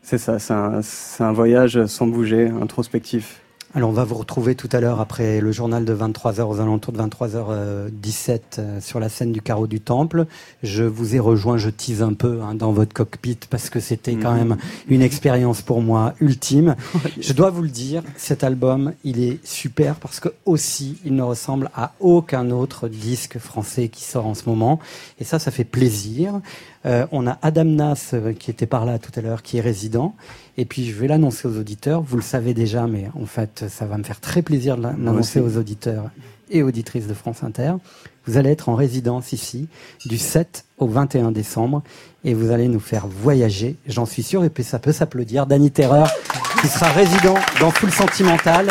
c'est ça, c'est un, c'est un voyage sans bouger, introspectif. Alors on va vous retrouver tout à l'heure après le journal de 23h aux alentours de 23h17 euh, sur la scène du carreau du temple. Je vous ai rejoint, je tease un peu hein, dans votre cockpit parce que c'était quand Mhm. même une expérience pour moi ultime. Je dois vous le dire, cet album, il est super parce que aussi il ne ressemble à aucun autre disque français qui sort en ce moment et ça ça fait plaisir. Euh, on a Adam Nas euh, qui était par là tout à l'heure, qui est résident. Et puis je vais l'annoncer aux auditeurs. Vous le savez déjà, mais en fait, ça va me faire très plaisir de l'annoncer aux auditeurs et auditrices de France Inter. Vous allez être en résidence ici du 7 au 21 décembre et vous allez nous faire voyager, j'en suis sûr, et puis ça peut s'applaudir. Danny Terreur, qui sera résident dans Full Sentimental.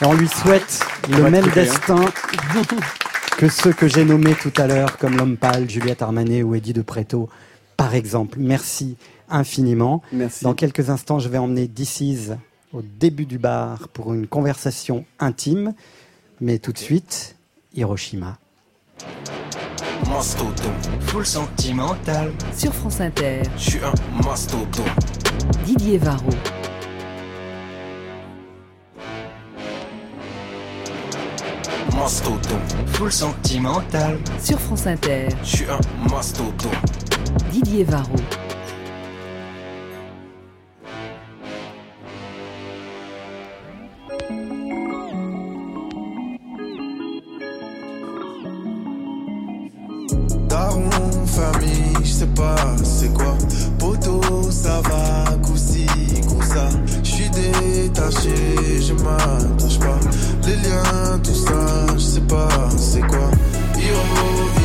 Et on lui souhaite On le même hein. destin que ceux que j'ai nommés tout à l'heure, comme L'Homme Pâle, Juliette Armanet ou Eddie de Preto, par exemple. Merci infiniment. Merci. Dans quelques instants, je vais emmener DC's au début du bar pour une conversation intime. Mais tout de suite, Hiroshima. Mastodon, full sentimental. Sur France Inter, Je suis un mastodon. Didier Varro. Mastodon, full sentimental. Sur France Inter, Je suis un mastodon. Didier Varro. Famille, je sais pas c'est quoi. Poto, ça va, coussi, coussa. Je suis détaché, je m'attache pas. Les liens, tout ça, je sais pas c'est quoi. Hiro,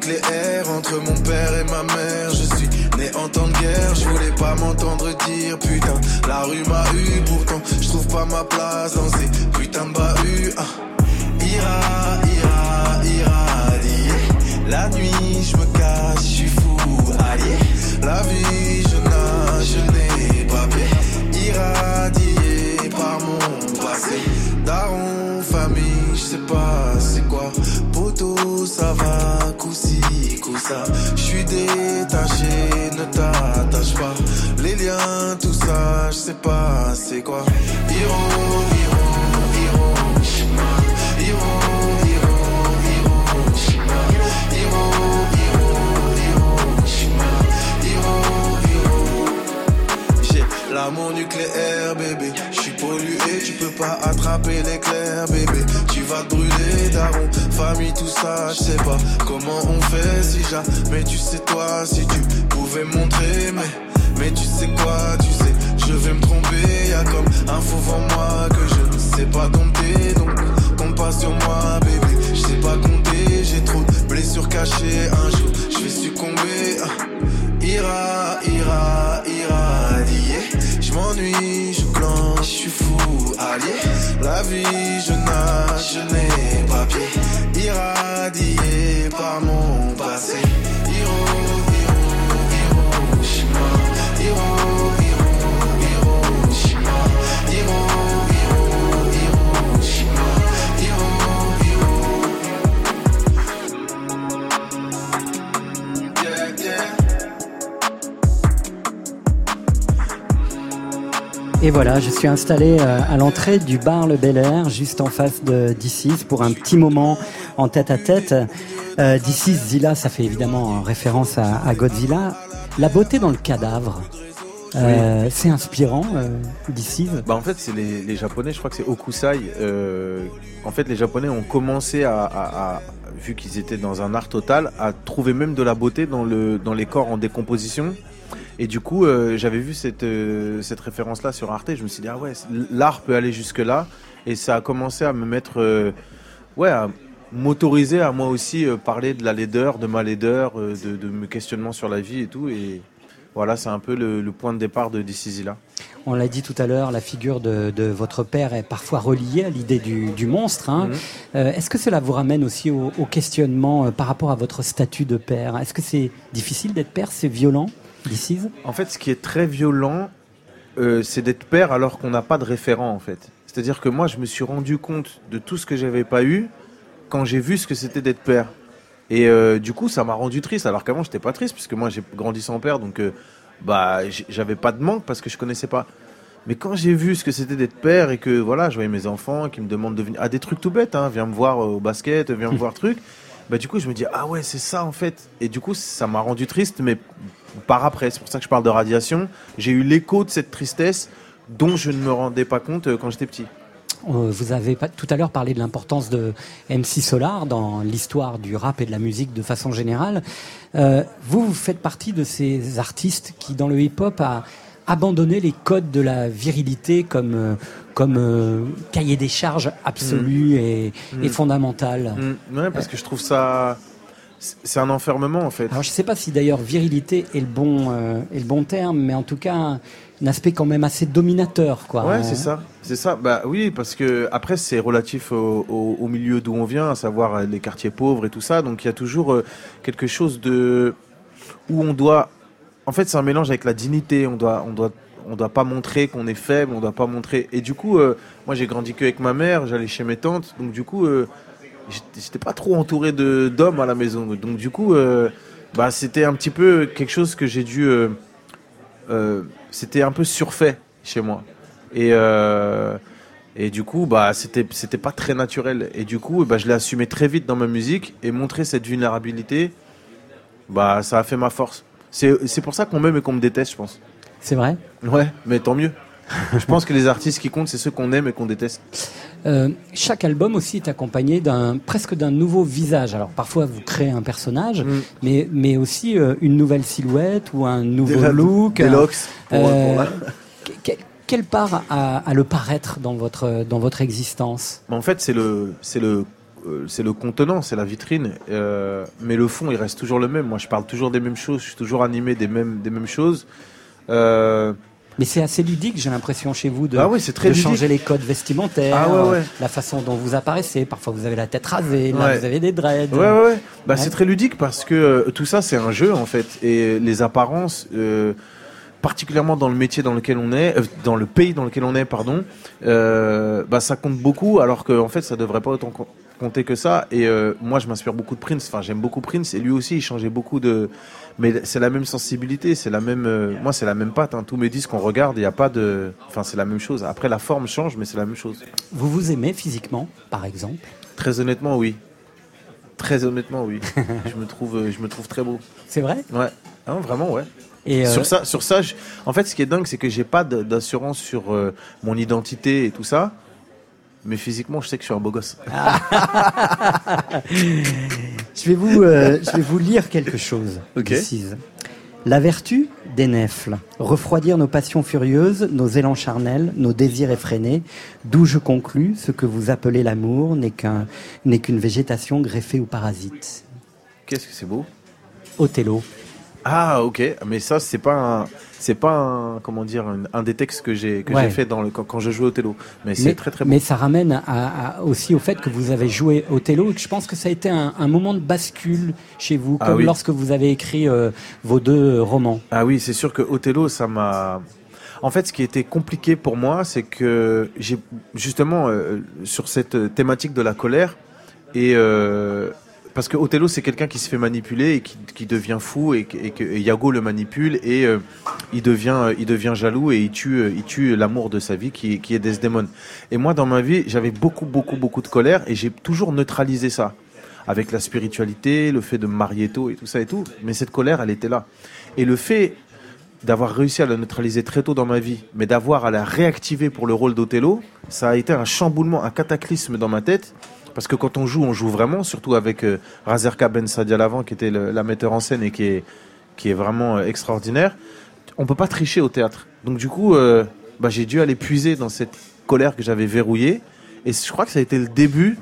nucléaire entre mon père et ma mère. Je suis né en temps de guerre, je voulais pas m'entendre dire putain. La rue m'a eu, pourtant je trouve pas ma place dans ces putains de bahuts. Ah. Ira, ira, irradier. La nuit je me cache, je suis fou, allié. La vie je sais pas c'est quoi. Hiro, hiro, Hiroshima. Hiro, hiro, Hiroshima. Hiro, hiro, Hiroshima. Hiro, hiro. J'ai l'amour nucléaire, bébé. Je suis pollué, tu peux pas attraper l'éclair, bébé. Tu vas te brûler, daron. Famille, tout ça, je sais pas comment on fait si jamais tu sais toi, si tu pouvais montrer, mais. Mais tu sais quoi, tu sais, je vais me tromper, y'a comme un faux en moi que je ne sais pas dompter, donc compte pas sur moi, bébé. Je sais pas compter, j'ai trop de blessures cachées. Un jour, je vais succomber. Ah. Ira, ira, irradié. Je m'ennuie, je planche, je suis fou, allié. La vie, je nage, je n'ai pas pied. Irradié par mon passé. Et voilà, je suis installé euh, à l'entrée du bar Le Bel Air, juste en face de DC's, pour un petit moment en tête à tête. Euh, DC's, Zilla, ça fait évidemment référence à, à Godzilla. La beauté dans le cadavre, euh, c'est inspirant, euh. Bah en fait c'est les, les japonais, je crois que c'est Okusai. euh, en fait les japonais ont commencé à, à- à- vu qu'ils étaient dans un art total, à trouver même de la beauté dans le dans les corps en décomposition. Et du coup euh, j'avais vu cette euh, cette référence là sur Arte, je me suis dit ah ouais l'art peut aller jusque là et ça a commencé à me mettre euh, ouais à m'autoriser à moi aussi parler de la laideur, de ma laideur, de, de mes questionnements sur la vie et tout et voilà c'est un peu le, le point de départ de là. On l'a dit tout à l'heure, la figure de, de votre père est parfois reliée à l'idée du, du monstre. hein. Mhm. Euh, Est-ce que cela vous ramène aussi au, au questionnement euh, par rapport à votre statut de père? Est-ce que c'est difficile d'être père? C'est violent? En fait, ce qui est très violent, euh, c'est d'être père alors qu'on n'a pas de référent, en fait. C'est-à-dire que moi, je me suis rendu compte de tout ce que j'avais pas eu quand j'ai vu ce que c'était d'être père. Et euh, du coup, ça m'a rendu triste, alors qu'avant, j'étais pas triste, puisque moi, j'ai grandi sans père, donc euh, bah, j'avais pas de manque parce que je connaissais pas. Mais quand j'ai vu ce que c'était d'être père et que voilà, je voyais mes enfants qui me demandent de venir à des trucs tout bêtes, hein, viens me voir au basket, viens me voir truc, bah du coup je me dis ah ouais c'est ça en fait. Et du coup ça m'a rendu triste, mais par après, c'est pour ça que je parle de radiation. J'ai eu l'écho de cette tristesse dont je ne me rendais pas compte euh, quand j'étais petit. Euh, Vous avez tout à l'heure parlé de l'importance de MC Solar dans l'histoire du rap et de la musique de façon générale. Euh, vous, vous faites partie de ces artistes qui, dans le hip-hop, a abandonné les codes de la virilité comme, comme euh, cahier des charges absolu et, Mm. et fondamental. Mm, ouais, parce que je trouve ça. C'est- un enfermement en fait. Alors, je ne sais pas si d'ailleurs virilité est le bon, euh, est le bon terme, mais en tout cas, un, un aspect quand même assez dominateur. Quoi. Ouais, c'est ça. C'est ça. Bah oui, parce que après c'est relatif au, au- au milieu d'où on vient, à savoir euh, les quartiers pauvres et tout ça. Donc il y a toujours euh, quelque chose de où on doit. En fait, c'est un mélange avec la dignité. On doit, on doit, on doit pas montrer qu'on est faible. On doit pas montrer. Et du coup, euh, moi j'ai grandi que avec ma mère. J'allais chez mes tantes. Donc du coup, euh, j'étais pas trop entouré de d'hommes à la maison. Donc du coup, euh, bah c'était un petit peu quelque chose que j'ai dû. euh, euh, c'était un peu surfait chez moi. Et, et du coup, bah, c'était, c'était pas très naturel. Et du coup, bah, je l'ai assumé très vite dans ma musique et montrer cette vulnérabilité, bah, ça a fait ma force. C'est, c'est pour ça qu'on m'aime et qu'on me déteste, je pense. C'est vrai? Ouais, mais tant mieux. Je pense que les artistes qui comptent, c'est ceux qu'on aime et qu'on déteste. Euh, chaque album aussi est accompagné d'un presque d'un nouveau visage. Alors parfois vous créez un personnage, Mm. mais mais aussi euh, une nouvelle silhouette ou un nouveau Des- look. des un- locks pour- euh, pour- que- que- quelle part a, a le paraître dans votre dans votre existence? Mais en fait, c'est le, c'est le, c'est le contenant, c'est la vitrine. mais le fond, il reste toujours le même. Moi, je parle toujours des mêmes choses. Je suis toujours animé des mêmes, des mêmes choses. Euh, Mais c'est assez ludique, j'ai l'impression chez vous de, Ah oui, c'est très de ludique. changer les codes vestimentaires, Ah ouais, ouais. la façon dont vous apparaissez. Parfois vous avez la tête rasée, là Ouais. vous avez des dreads. Ouais, ouais, ouais. Bah, c'est très ludique parce que euh, tout ça, c'est un jeu en fait. Et les apparences, euh, particulièrement dans le métier dans lequel on est, euh, dans le pays dans lequel on est, pardon, bah, ça compte beaucoup alors qu'en fait, ça devrait pas autant co- compter que ça. Et moi, je m'inspire beaucoup de Prince. Enfin, j'aime beaucoup Prince. Et lui aussi, il changeait beaucoup de. Mais c'est la même sensibilité, c'est la même. euh, moi, c'est la même patte. Hein. Tous mes disques qu'on regarde, il n'y a pas de. Enfin, c'est la même chose. Après, la forme change, mais c'est la même chose. Vous vous aimez physiquement, par exemple? Très honnêtement, oui. Très honnêtement, oui. je me trouve, euh, je me trouve très beau. C'est vrai? Ouais. Ah, vraiment, ouais. Et, euh, sur ça, sur ça, je- en fait, ce qui est dingue, c'est que j'ai pas d'assurance sur euh, mon identité et tout ça. Mais physiquement, je sais que je suis un beau gosse. Je vais vous, euh, je vais vous lire quelque chose. Précise. La vertu des nèfles, refroidir nos passions furieuses, nos élans charnels, nos désirs effrénés, d'où je conclus, ce que vous appelez l'amour n'est qu'un, n'est qu'une végétation greffée aux parasites. Qu'est-ce que c'est beau? Othello. Ah ok, mais ça c'est pas un, c'est pas un, comment dire, un, un des textes que j'ai que Ouais. j'ai fait dans le quand, quand je jouais au Tello. Mais c'est très très beau. mais ça ramène à- à- aussi au fait que vous avez joué Othello et que je pense que ça a été un, un moment de bascule chez vous, Ah comme oui. lorsque vous avez écrit euh, vos deux euh, romans. Ah oui, c'est sûr que Othello, ça m'a. En fait, ce qui était compliqué pour moi, c'est que j'ai justement euh, sur cette thématique de la colère et euh, parce que Othello, c'est quelqu'un qui se fait manipuler et qui, devient fou et, que- Iago le manipule et euh, il devient euh, il devient jaloux et il tue euh, il tue l'amour de sa vie qui, est- qui est Desdemone. Et moi, dans ma vie, j'avais beaucoup beaucoup beaucoup de colère et j'ai toujours neutralisé ça avec la spiritualité, le fait de marier tôt et tout ça et tout. Mais cette colère, elle était là. Et le fait d'avoir réussi à la neutraliser très tôt dans ma vie, mais d'avoir à la réactiver pour le rôle d'Othello, ça a été un chamboulement, un cataclysme dans ma tête. Parce que quand on joue, on joue vraiment, surtout avec euh, Razerka Ben Sadia Lavant, qui était le- la metteur en scène et qui est, qui est vraiment euh, extraordinaire. On peut pas tricher au théâtre. Donc du coup, euh, bah, j'ai dû aller puiser dans cette colère que j'avais verrouillée. Et je crois que ça a été le début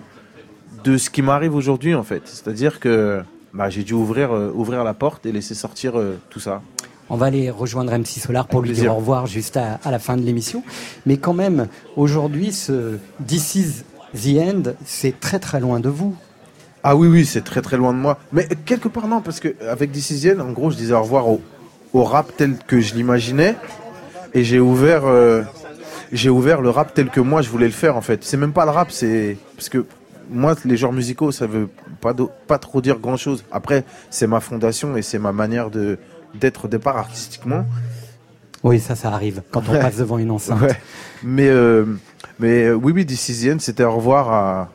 de ce qui m'arrive aujourd'hui, en fait. C'est-à-dire que bah, j'ai dû ouvrir, ouvrir la porte et laisser sortir tout ça. On va aller rejoindre MC Solar pour Avec lui dire au revoir juste à, à la fin de l'émission. Mais quand même, aujourd'hui, ce is the End, c'est très très loin de vous. Ah oui, oui, c'est très très loin de moi. Mais quelque part, non, parce que avec Decision, en gros, je disais au revoir au, au rap tel que je l'imaginais. Et j'ai ouvert, euh, j'ai ouvert le rap tel que moi je voulais le faire, en fait. C'est même pas le rap, c'est. Parce que moi, les genres musicaux, ça veut pas, do- pas trop dire grand chose. Après, c'est ma fondation et c'est ma manière de d'être au départ artistiquement. Oui, ça, ça arrive quand on Ouais. passe devant une enceinte. Ouais. Mais, euh, mais euh, oui, oui, Decision, c'était au revoir à,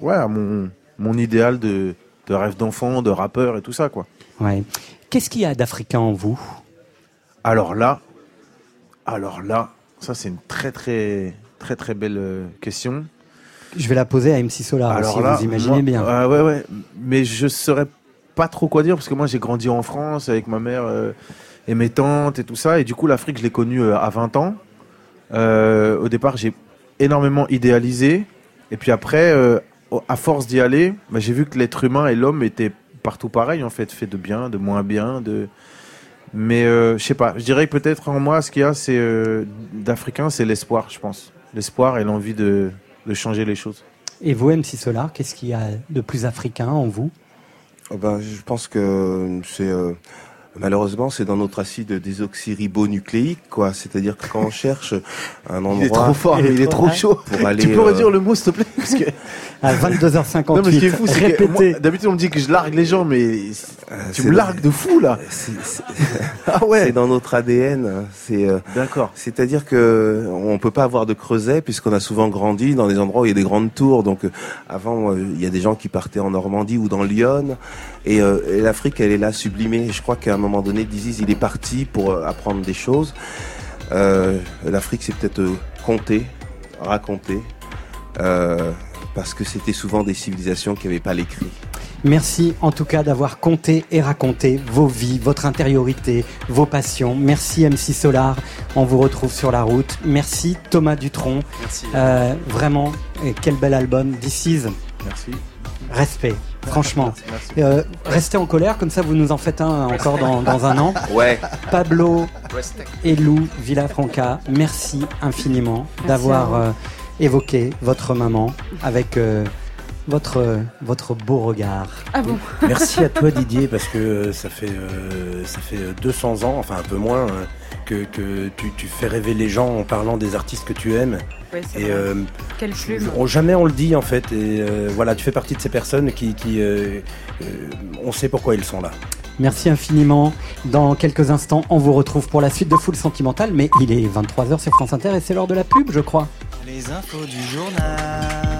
ouais, à mon, mon idéal de, de rêve d'enfant, de rappeur et tout ça, quoi. Ouais. Qu'est-ce qu'il y a d'africain en vous? Alors là, alors là, ça c'est une très très très très belle euh, question. Je vais la poser à MC Solar alors aussi, là, vous imaginez moi- bien. Ah ouais ouais, mais je saurais pas trop quoi dire parce que moi j'ai grandi en France avec ma mère euh, et mes tantes et tout ça et du coup l'Afrique je l'ai connue euh, à 20 ans. Euh, au départ j'ai énormément idéalisé et puis après euh, à force d'y aller, bah, j'ai vu que l'être humain et l'homme étaient partout pareil en fait, fait de bien, de moins bien, de mais euh, je sais pas, je dirais que peut-être en moi, ce qu'il y a, c'est euh, d'africain, c'est l'espoir, je pense. L'espoir et l'envie de, de changer les choses. Et vous, MC Solar, qu'est-ce qu'il y a de plus africain en vous? Oh ben, je pense que c'est euh, malheureusement c'est dans notre acide désoxyribonucléique quoi. C'est-à-dire que quand on cherche un endroit, Il est trop fort, mais il est trop chaud. Pour aller, tu peux euh, redire le mot, s'il te plaît Parce que... À 22h58, Non, mais ce qui est fou, c'est d'habitude on me dit que je largue les gens, mais tu c'est me dans- largues de fou là. ah ouais. C'est dans notre ADN. C'est euh, d'accord. C'est-à-dire que on peut pas avoir de creuset puisqu'on a souvent grandi dans des endroits où il y a des grandes tours. Donc euh, avant, euh, il y a des gens qui partaient en Normandie ou dans Lyon, et, euh, et l'Afrique, elle est là sublimée. Et je crois qu'à un moment donné, Diziz, il est parti pour euh, apprendre des choses. Euh, L'Afrique, c'est peut-être compter, raconter, euh, parce que c'était souvent des civilisations qui n'avaient pas l'écrit. Merci en tout cas d'avoir compté et raconté vos vies, votre intériorité, vos passions. Merci MC Solar, on vous retrouve sur la route. Merci Thomas Dutronc. Merci. Euh, vraiment, et quel bel album. This is Merci. Respect, franchement. Merci. Euh, restez en colère, comme ça vous nous en faites un encore dans, dans un an. Ouais. Pablo et Lou Villafranca, merci infiniment d'avoir euh, évoqué votre maman avec euh, votre, euh, votre beau regard. Ah bon Merci à toi Didier parce que euh, ça fait euh, ça fait euh, 200 ans, enfin un peu moins, euh, que, que tu, tu fais rêver les gens en parlant des artistes que tu aimes. C'est et vrai. euh, Quelle plume. jamais on le dit en fait. Et euh, voilà, tu fais partie de ces personnes qui, qui euh, euh, on sait pourquoi ils sont là. Merci infiniment. Dans quelques instants, on vous retrouve pour la suite de Full Sentimental, mais il est 23h sur France Inter et c'est l'heure de la pub, je crois. Les infos du journal.